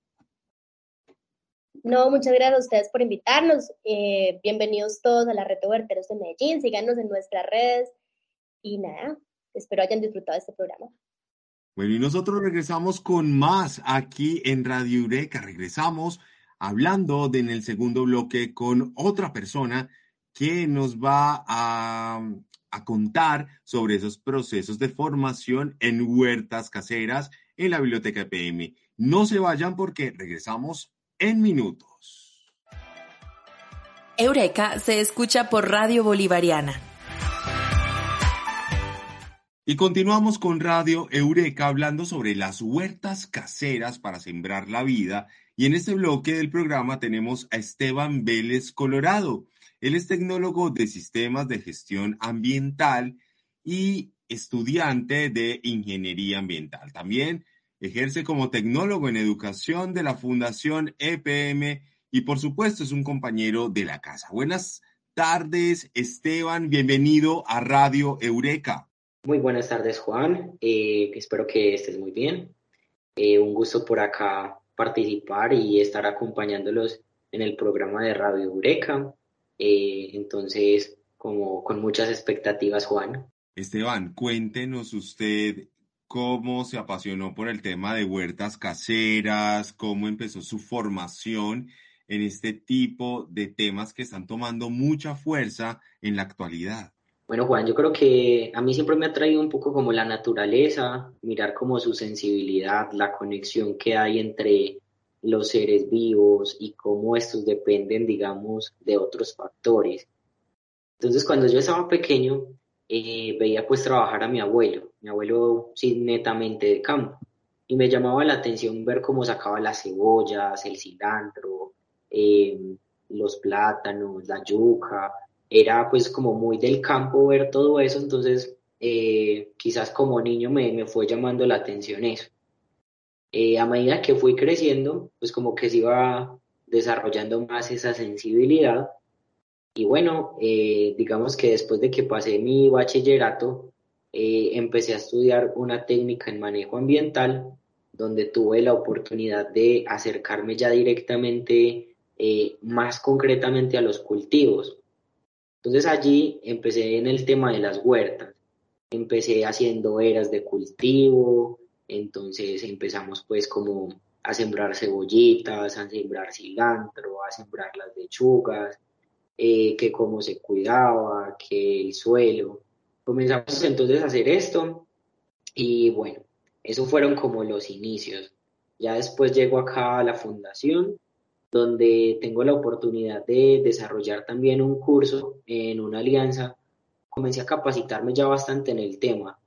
[SPEAKER 3] No, muchas gracias a ustedes por invitarnos. Eh, bienvenidos todos a la red de Huerteros de Medellín. Síganos en nuestras redes. Y nada, espero hayan disfrutado de este programa.
[SPEAKER 2] Bueno, y nosotros regresamos con más aquí en Radio Eureka. Regresamos hablando de, en el segundo bloque con otra persona que nos va a a contar sobre esos procesos de formación en huertas caseras en la Biblioteca PM. No se vayan porque regresamos en minutos.
[SPEAKER 5] Eureka se escucha por Radio Bolivariana.
[SPEAKER 2] Y continuamos con Radio Eureka hablando sobre las huertas caseras para sembrar la vida. Y en este bloque del programa tenemos a Esteban Vélez Colorado. Él es tecnólogo de sistemas de gestión ambiental y estudiante de ingeniería ambiental. También ejerce como tecnólogo en educación de la Fundación EPM y por supuesto es un compañero de la casa. Buenas tardes, Esteban. Bienvenido a Radio Eureka.
[SPEAKER 17] Muy buenas tardes, Juan. Eh, espero que estés muy bien. Eh, un gusto por acá participar y estar acompañándolos en el programa de Radio Eureka. Eh, entonces, como con muchas expectativas, Juan.
[SPEAKER 2] Esteban, cuéntenos usted cómo se apasionó por el tema de huertas caseras, cómo empezó su formación en este tipo de temas que están tomando mucha fuerza en la actualidad.
[SPEAKER 17] Bueno, Juan, yo creo que a mí siempre me ha traído un poco como la naturaleza, mirar como su sensibilidad, la conexión que hay entre los seres vivos y cómo estos dependen, digamos, de otros factores. Entonces, cuando yo estaba pequeño, eh, veía pues trabajar a mi abuelo, mi abuelo sí netamente de campo, y me llamaba la atención ver cómo sacaba las cebollas, el cilantro, eh, los plátanos, la yuca, era pues como muy del campo ver todo eso, entonces eh, quizás como niño me, me, fue llamando la atención eso. A medida que fui creciendo, pues como que se iba desarrollando más esa sensibilidad y bueno, eh, digamos que después de que pasé mi bachillerato, eh, empecé a estudiar una técnica en manejo ambiental, donde tuve la oportunidad de acercarme ya directamente, eh, más concretamente a los cultivos. Entonces allí empecé en el tema de las huertas. Empecé haciendo eras de cultivo, entonces empezamos pues como a sembrar cebollitas, a sembrar cilantro, a sembrar las lechugas, eh, que cómo se cuidaba, que el suelo. Comenzamos entonces a hacer esto y bueno, esos fueron como los inicios. Ya después llego acá a la fundación, donde tengo la oportunidad de desarrollar también un curso en una alianza. Comencé a capacitarme ya bastante en el tema,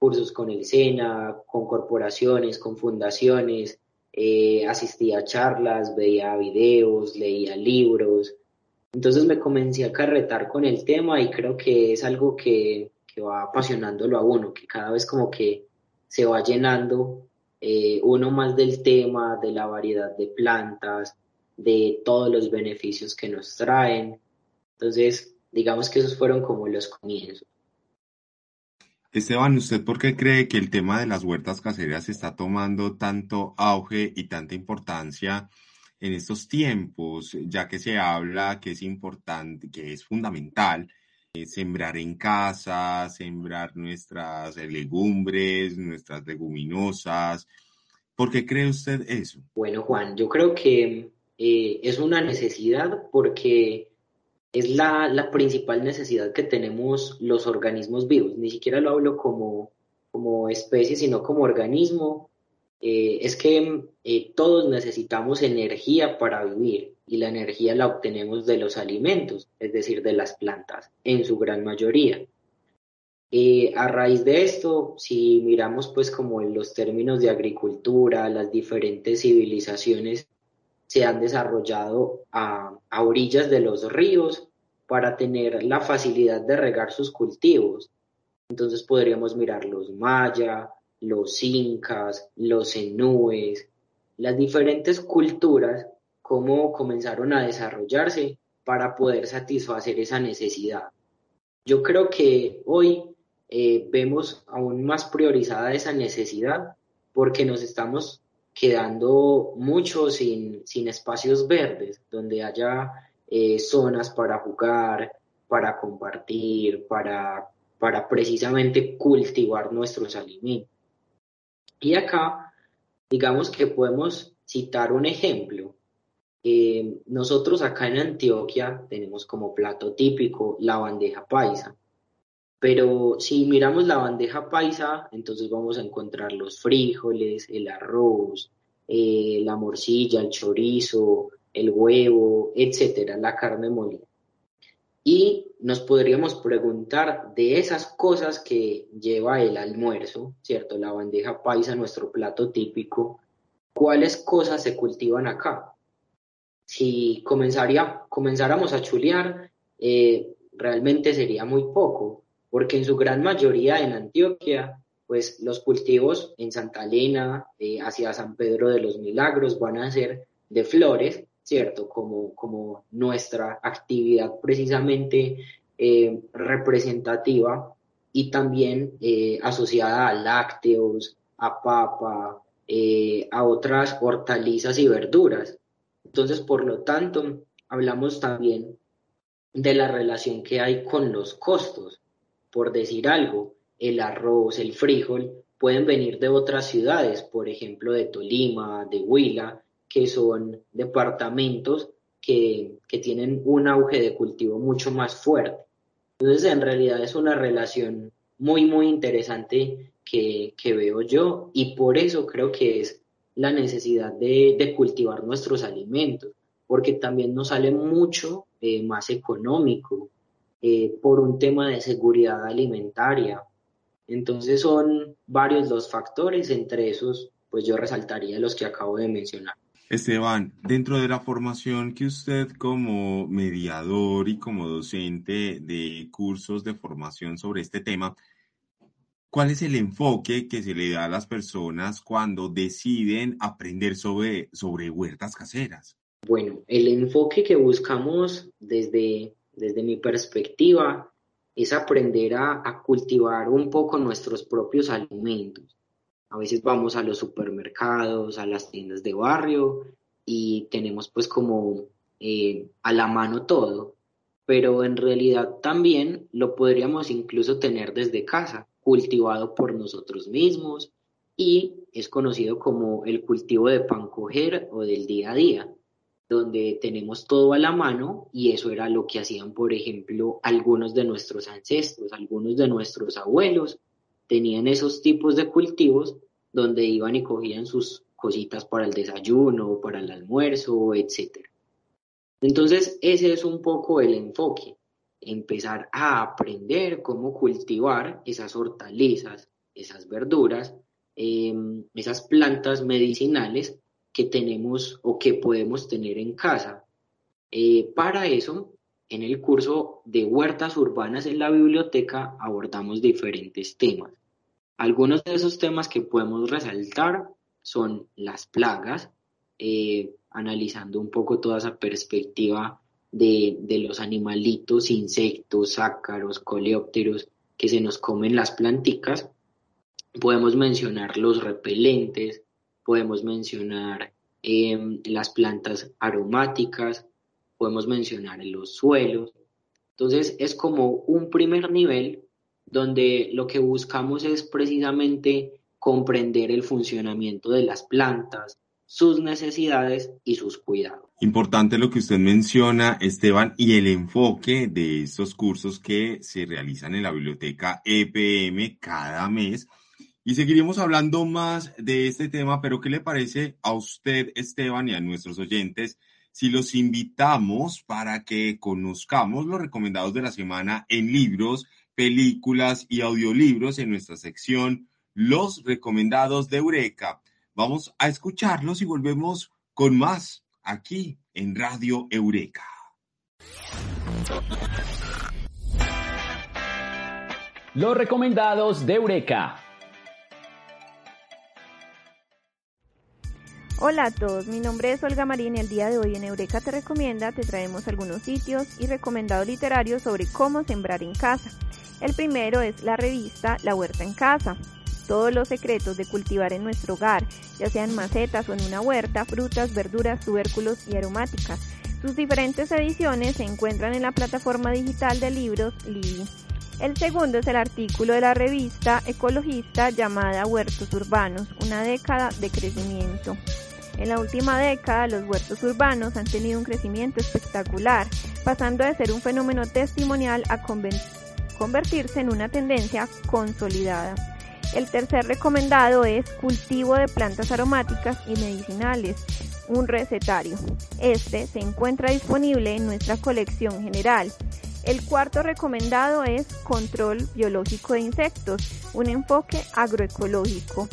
[SPEAKER 17] cursos con el SENA, con corporaciones, con fundaciones, eh, asistía a charlas, veía videos, leía libros, entonces me comencé a carretar con el tema y creo que es algo que, va apasionándolo a uno, que cada vez como que se va llenando eh, uno más del tema, de la variedad de plantas, de todos los beneficios que nos traen. Entonces, digamos que esos fueron como los comienzos.
[SPEAKER 2] Esteban, ¿usted por qué cree que el tema de las huertas caseras está tomando tanto auge y tanta importancia en estos tiempos, ya que se habla que es importante, que es fundamental eh, sembrar en casa, sembrar nuestras legumbres, nuestras leguminosas. ¿Por qué cree usted eso?
[SPEAKER 17] Bueno, Juan, yo creo que eh, es una necesidad porque es la, principal necesidad que tenemos los organismos vivos. Ni siquiera lo hablo como, como especie, sino como organismo eh, es que eh, todos necesitamos energía para vivir y la energía la obtenemos de los alimentos, es decir, de las plantas, en su gran mayoría. Eh, a raíz de esto, si miramos pues como en los términos de agricultura, las diferentes civilizaciones se han desarrollado a, orillas de los ríos para tener la facilidad de regar sus cultivos. Entonces podríamos mirar los maya, los incas, los enúes, las diferentes culturas, cómo comenzaron a desarrollarse para poder satisfacer esa necesidad. Yo creo que hoy eh, vemos aún más priorizada esa necesidad porque nos estamos quedando mucho sin, espacios verdes, donde haya eh, zonas para jugar, para compartir, para, para precisamente cultivar nuestros alimentos. Y acá, digamos que podemos citar un ejemplo. Eh, nosotros acá en Antioquia tenemos como plato típico la bandeja paisa. Pero si miramos la bandeja paisa, entonces vamos a encontrar los frijoles, el arroz, eh, la morcilla, el chorizo, el huevo, etcétera, la carne molida. Y nos podríamos preguntar de esas cosas que lleva el almuerzo, ¿cierto? La bandeja paisa, nuestro plato típico, ¿cuáles cosas se cultivan acá? Si comenzaría, comenzáramos a chulear, eh, realmente sería muy poco, porque en su gran mayoría en Antioquia, pues los cultivos en Santa Elena, eh, hacia San Pedro de los Milagros, van a ser de flores, ¿cierto? Como, como nuestra actividad precisamente eh, representativa y también eh, asociada a lácteos, a papa, a otras hortalizas y verduras. Entonces, por lo tanto, hablamos también de la relación que hay con los costos. Por decir algo, el arroz, el frijol pueden venir de otras ciudades, por ejemplo, de Tolima, de Huila, que son departamentos que, tienen un auge de cultivo mucho más fuerte. Entonces, en realidad es una relación muy, muy interesante que, que veo yo y por eso creo que es la necesidad de, de cultivar nuestros alimentos, porque también nos sale mucho eh, más económico eh, por un tema de seguridad alimentaria. Entonces son varios los factores, entre esos, pues yo resaltaría los que acabo de mencionar.
[SPEAKER 2] Esteban, dentro de la formación que usted como mediador y como docente de cursos de formación sobre este tema, ¿cuál es el enfoque que se le da a las personas cuando deciden aprender sobre, sobre huertas caseras?
[SPEAKER 17] Bueno, el enfoque que buscamos desde, desde mi perspectiva es aprender a, cultivar un poco nuestros propios alimentos. A veces vamos a los supermercados, a las tiendas de barrio y tenemos pues como eh, a la mano todo, pero en realidad también lo podríamos incluso tener desde casa, cultivado por nosotros mismos y es conocido como el cultivo de pan coger o del día a día, donde tenemos todo a la mano y eso era lo que hacían, por ejemplo, algunos de nuestros ancestros, algunos de nuestros abuelos tenían esos tipos de cultivos donde iban y cogían sus cositas para el desayuno, para el almuerzo, etc. Entonces, ese es un poco el enfoque, empezar a aprender cómo cultivar esas hortalizas, esas verduras, em, esas plantas medicinales que tenemos o que podemos tener en casa. Eh, para eso, en el curso de huertas urbanas en la biblioteca abordamos diferentes temas. Algunos de esos temas que podemos resaltar son las plagas, eh, analizando un poco toda esa perspectiva de, los animalitos, insectos, ácaros, coleópteros que se nos comen las planticas. Podemos mencionar los repelentes, podemos mencionar em, las plantas aromáticas, podemos mencionar los suelos. Entonces es como un primer nivel donde lo que buscamos es precisamente comprender el funcionamiento de las plantas, sus necesidades y sus cuidados.
[SPEAKER 2] Importante lo que usted menciona, Esteban, y el enfoque de estos cursos que se realizan en la biblioteca EPM cada mes. Y seguiremos hablando más de este tema, pero ¿qué le parece a usted, Esteban, y a nuestros oyentes si los invitamos para que conozcamos los recomendados de la semana en libros películas y audiolibros en nuestra sección Los recomendados de Eureka. Vamos a escucharlos y volvemos con más aquí en Radio Eureka.
[SPEAKER 1] Los recomendados de Eureka.
[SPEAKER 18] Hola a todos, mi nombre es Olga Marín y el día de hoy en Eureka Te Recomienda te traemos algunos sitios y recomendados literarios sobre cómo sembrar en casa. El primero es la revista La Huerta en Casa. Todos los secretos de cultivar en nuestro hogar, ya sean macetas o en una huerta, frutas, verduras, tubérculos y aromáticas. Sus diferentes ediciones se encuentran en la plataforma digital de libros Libby. El segundo es el artículo de la revista ecologista llamada Huertos Urbanos, una década de crecimiento. En la última década, los huertos urbanos han tenido un crecimiento espectacular, pasando de ser un fenómeno testimonial a convertirse en una tendencia consolidada. El tercer recomendado es cultivo de plantas aromáticas y medicinales, un recetario. Este se encuentra disponible en nuestra colección general. El cuarto recomendado es control biológico de insectos, un enfoque agroecológico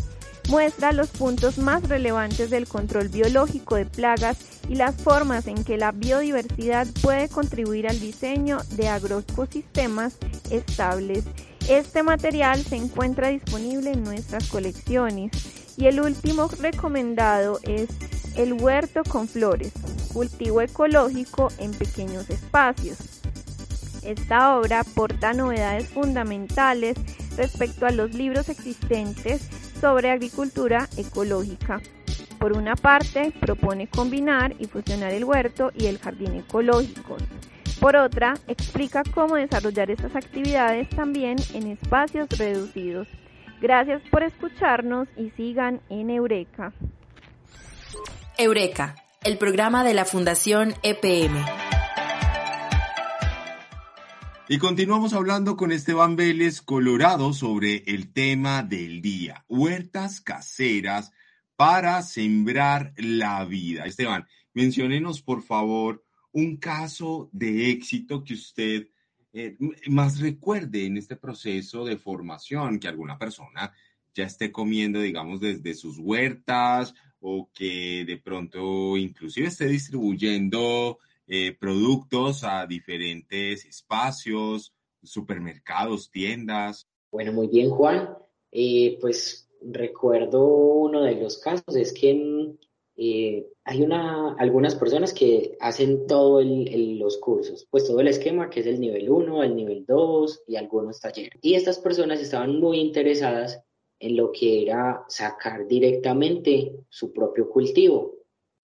[SPEAKER 18] muestra los puntos más relevantes del control biológico de plagas y las formas en que la biodiversidad puede contribuir al diseño de agroecosistemas estables. Este material se encuentra disponible en nuestras colecciones. Y el último recomendado es el huerto con flores, cultivo ecológico en pequeños espacios. Esta obra aporta novedades fundamentales respecto a los libros existentes sobre agricultura ecológica. Por una parte, propone combinar y fusionar el huerto y el jardín ecológicos. Por otra, explica cómo desarrollar estas actividades también en espacios reducidos. Gracias por escucharnos y sigan en Eureka.
[SPEAKER 5] Eureka, el programa de la Fundación EPM.
[SPEAKER 2] Y continuamos hablando con Esteban Vélez Colorado sobre el tema del día, huertas caseras para sembrar la vida. Esteban, menciónenos por favor un caso de éxito que usted eh, más recuerde en este proceso de formación que alguna persona ya esté comiendo, digamos, desde sus huertas o que de pronto inclusive esté distribuyendo eh, productos a diferentes espacios, supermercados, tiendas.
[SPEAKER 17] Bueno, muy bien, Juan. Eh, pues recuerdo uno de los casos, es que eh, hay una, algunas personas que hacen todos los cursos, pues todo el esquema que es el nivel 1, el nivel 2 y algunos talleres. Y estas personas estaban muy interesadas en lo que era sacar directamente su propio cultivo.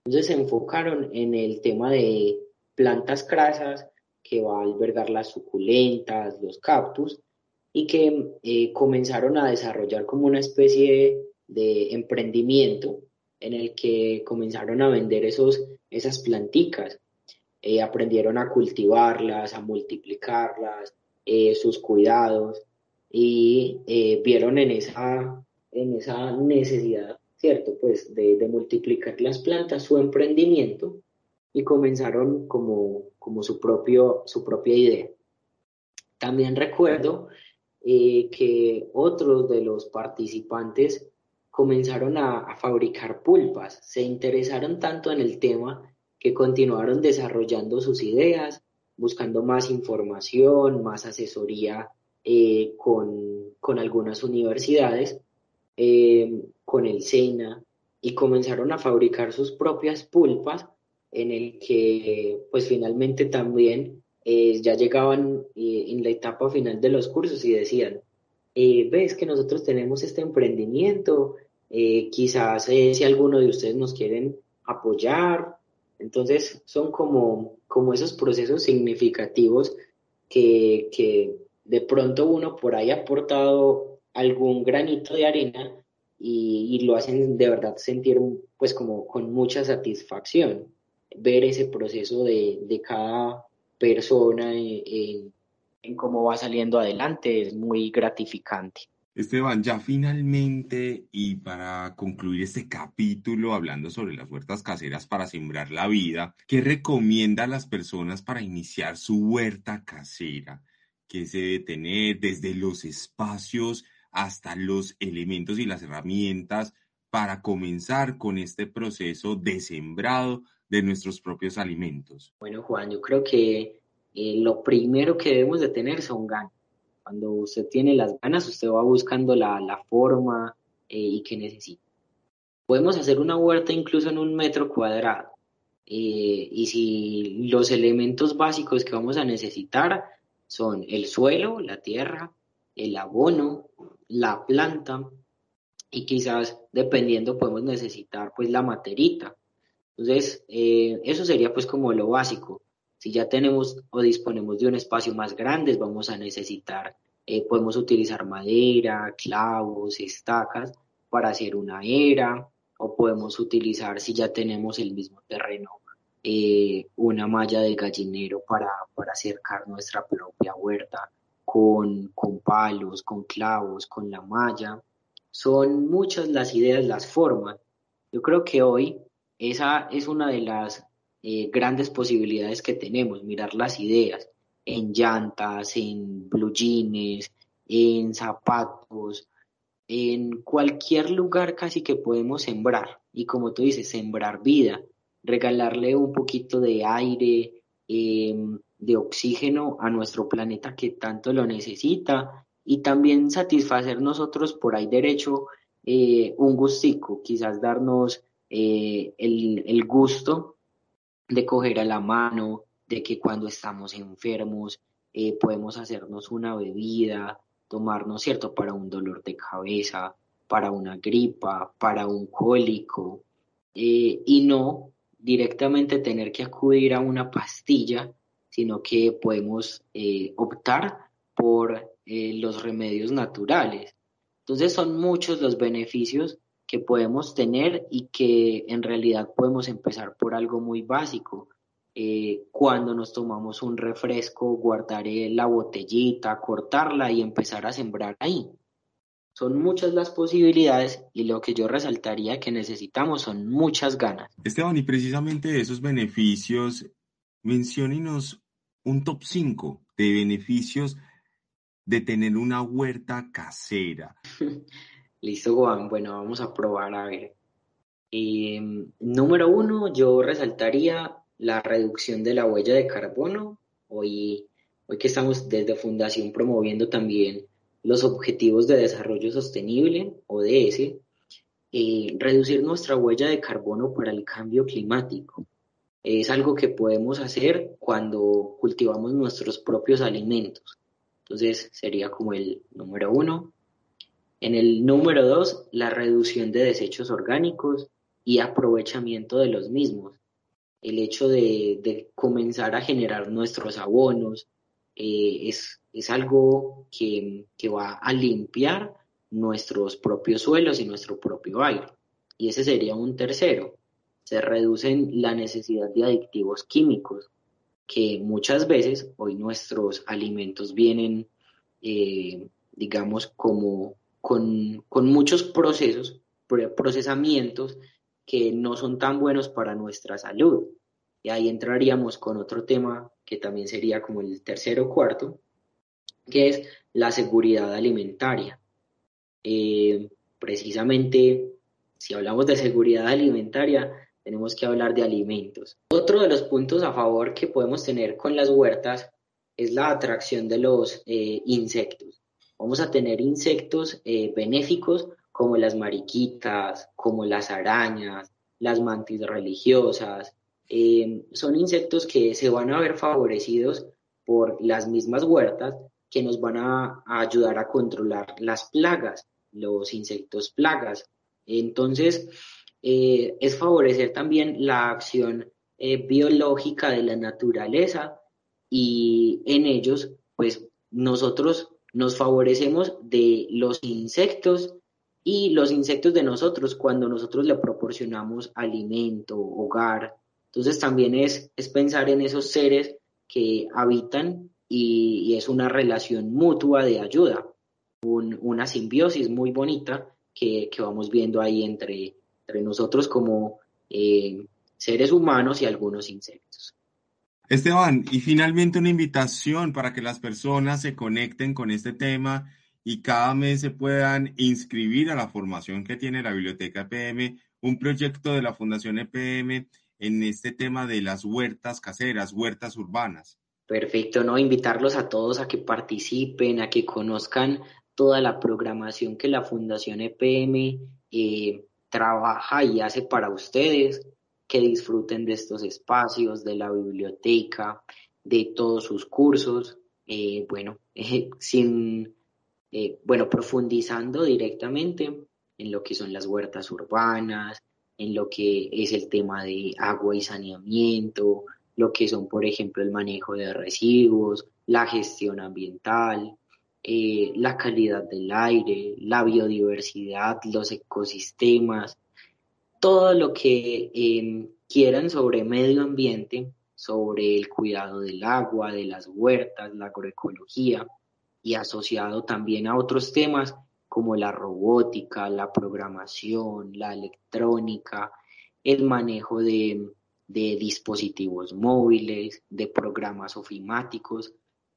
[SPEAKER 17] Entonces se enfocaron en el tema de plantas crasas que va a albergar las suculentas, los cactus, y que eh, comenzaron a desarrollar como una especie de, emprendimiento en el que comenzaron a vender esos, esas planticas. Eh, aprendieron a cultivarlas, a multiplicarlas, eh, sus cuidados, y vieron en esa, en esa necesidad, ¿cierto? Pues de multiplicar las plantas, su emprendimiento, y comenzaron como, como su, propio, su propia idea. También recuerdo eh, que otros de los participantes comenzaron a, fabricar pulpas, se interesaron tanto en el tema que continuaron desarrollando sus ideas, buscando más información, más asesoría eh, con, con, algunas universidades, eh, con el SENA, y comenzaron a fabricar sus propias pulpas en el que pues finalmente también eh, ya llegaban eh, en la etapa final de los cursos y decían, eh, ves que nosotros tenemos este emprendimiento, quizás si alguno de ustedes nos quieren apoyar. Entonces son como, como esos procesos significativos que, que de pronto uno por ahí ha aportado algún granito de arena y, y, lo hacen de verdad sentir pues como con mucha satisfacción ver ese proceso de, de cada persona en, cómo va saliendo adelante es muy gratificante.
[SPEAKER 2] Esteban, ya finalmente y para concluir este capítulo hablando sobre las huertas caseras para sembrar la vida, ¿qué recomienda a las personas para iniciar su huerta casera? ¿Qué se debe tener desde los espacios hasta los elementos y las herramientas para comenzar con este proceso de sembrado de nuestros propios alimentos?
[SPEAKER 17] Bueno, Juan, yo creo que eh, lo primero que debemos de tener son ganas. Cuando usted tiene las ganas, usted va buscando la, la forma eh, y que necesita. Podemos hacer una huerta incluso en un metro cuadrado. Eh, y si los elementos básicos que vamos a necesitar son el suelo, la tierra, el abono, la planta y quizás dependiendo podemos necesitar pues la materita entonces, eh, eso sería pues como lo básico. Si ya tenemos o disponemos de un espacio más grande, vamos a necesitar, eh, podemos utilizar madera, clavos, estacas para hacer una era, o podemos utilizar, si ya tenemos el mismo terreno, eh, una malla de gallinero para, para acercar nuestra propia huerta con, con palos, con clavos, con la malla. Son muchas las ideas, las formas. Yo creo que hoy esa es una de las eh, grandes posibilidades que tenemos, mirar las ideas en llantas, en blue jeans, en zapatos, en cualquier lugar casi que podemos sembrar. Y como tú dices, sembrar vida, regalarle un poquito de aire, em, de oxígeno a nuestro planeta que tanto lo necesita y también satisfacer nosotros por ahí derecho eh, un gustico, quizás darnos eh, el, gusto de coger a la mano, de que cuando estamos enfermos eh, podemos hacernos una bebida, tomarnos, ¿cierto?, para un dolor de cabeza, para una gripa, para un cólico, eh, y no directamente tener que acudir a una pastilla, sino que podemos optar por los remedios naturales. Entonces son muchos los beneficios que podemos tener y que en realidad podemos empezar por algo muy básico. eh, cuando nos tomamos un refresco, guardar la botellita, cortarla y empezar a sembrar ahí. Son muchas las posibilidades y lo que yo resaltaría que necesitamos son muchas ganas.
[SPEAKER 2] Esteban, y precisamente esos beneficios, menciónenos un top 5 de beneficios de tener una huerta casera.
[SPEAKER 17] Listo, Juan. Bueno, vamos a probar a ver. Em, número uno, yo resaltaría la reducción de la huella de carbono. Hoy, hoy que estamos desde Fundación promoviendo también los Objetivos de Desarrollo Sostenible, ODS, eh, reducir nuestra huella de carbono para el cambio climático. Es algo que podemos hacer cuando cultivamos nuestros propios alimentos. Entonces sería como el número uno. En el número dos, la reducción de desechos orgánicos y aprovechamiento de los mismos. El hecho de, comenzar a generar nuestros abonos eh, es, es, algo que, que va a limpiar nuestros propios suelos y nuestro propio aire. Y ese sería un tercero. Se reducen la necesidad de aditivos químicos, que muchas veces hoy nuestros alimentos vienen, eh, digamos, como con, con, muchos procesos, procesamientos que no son tan buenos para nuestra salud. Y ahí entraríamos con otro tema que también sería como el tercero o cuarto, que es la seguridad alimentaria. Eh, precisamente, si hablamos de seguridad alimentaria, tenemos que hablar de alimentos. Otro de los puntos a favor que podemos tener con las huertas es la atracción de los eh, insectos. Vamos a tener insectos eh, benéficos como las mariquitas, como las arañas, las mantis religiosas. son insectos que se van a ver favorecidos por las mismas huertas que nos van a ayudar a controlar las plagas los insectos plagas. Entonces, eh, es favorecer también la acción eh, biológica de la naturaleza y en ellos, pues nosotros nos favorecemos de los insectos y los insectos de nosotros cuando nosotros le proporcionamos alimento, hogar. Entonces también es, es pensar en esos seres que habitan y es una relación mutua de ayuda una simbiosis muy bonita que, vamos viendo ahí entre, entre nosotros como eh, seres humanos y algunos insectos.
[SPEAKER 2] Esteban, y finalmente una invitación para que las personas se conecten con este tema y cada mes se puedan inscribir a la formación que tiene la Biblioteca EPM, un proyecto de la Fundación EPM en este tema de las huertas caseras, huertas urbanas.
[SPEAKER 17] Perfecto, ¿no? Invitarlos a todos a que participen, a que conozcan toda la programación que la Fundación EPM eh, trabaja y hace para ustedes, que disfruten de estos espacios, de la biblioteca, de todos sus cursos. Eh, bueno, sin, eh, bueno, profundizando directamente en lo que son las huertas urbanas, en lo que es el tema de agua y saneamiento, lo que son, por ejemplo, el manejo de residuos, la gestión ambiental, eh, la calidad del aire, la biodiversidad, los ecosistemas, todo lo que em, quieran sobre medio ambiente, sobre el cuidado del agua, de las huertas, la agroecología y asociado también a otros temas como la robótica, la programación, la electrónica, el manejo de, de dispositivos móviles, de programas ofimáticos,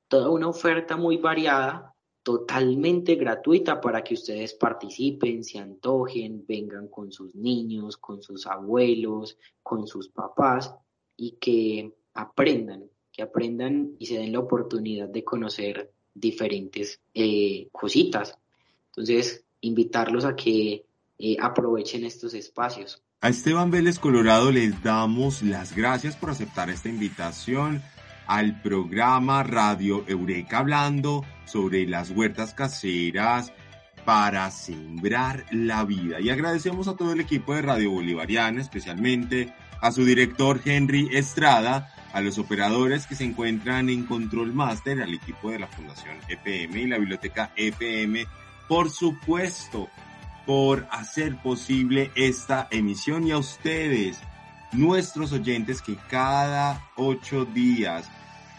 [SPEAKER 17] toda una oferta muy variada totalmente gratuita para que ustedes participen, se antojen, vengan con sus niños, con sus abuelos, con sus papás y que aprendan, que aprendan y se den la oportunidad de conocer diferentes eh, cositas. Entonces, invitarlos a que eh, aprovechen estos espacios.
[SPEAKER 2] A Esteban Vélez Colorado les damos las gracias por aceptar esta invitación al programa Radio Eureka hablando sobre las huertas caseras para sembrar la vida. Y agradecemos a todo el equipo de Radio Bolivariana, especialmente a su director Henry Estrada, a los operadores que se encuentran en Control Master, al equipo de la Fundación EPM y la Biblioteca EPM, por supuesto, por hacer posible esta emisión y a ustedes nuestros oyentes que cada ocho días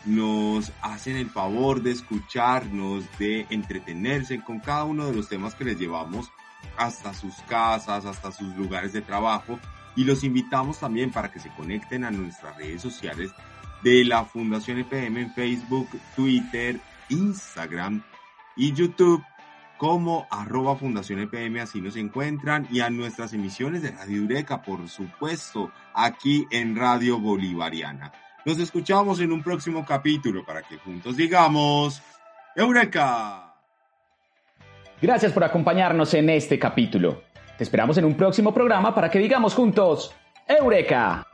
[SPEAKER 2] nos hacen el favor de escucharnos, de entretenerse con cada uno de los temas que les llevamos hasta sus casas, hasta sus lugares de trabajo. Y los invitamos también para que se conecten a nuestras redes sociales de la Fundación EPM en Facebook, Twitter, Instagram y YouTube como arroba Fundación EPM, así nos encuentran, y a nuestras emisiones de Radio Eureka, por supuesto, aquí en Radio Bolivariana. Nos escuchamos en un próximo capítulo para que juntos digamos Eureka.
[SPEAKER 1] Gracias por acompañarnos en este capítulo. Te esperamos en un próximo programa para que digamos juntos Eureka.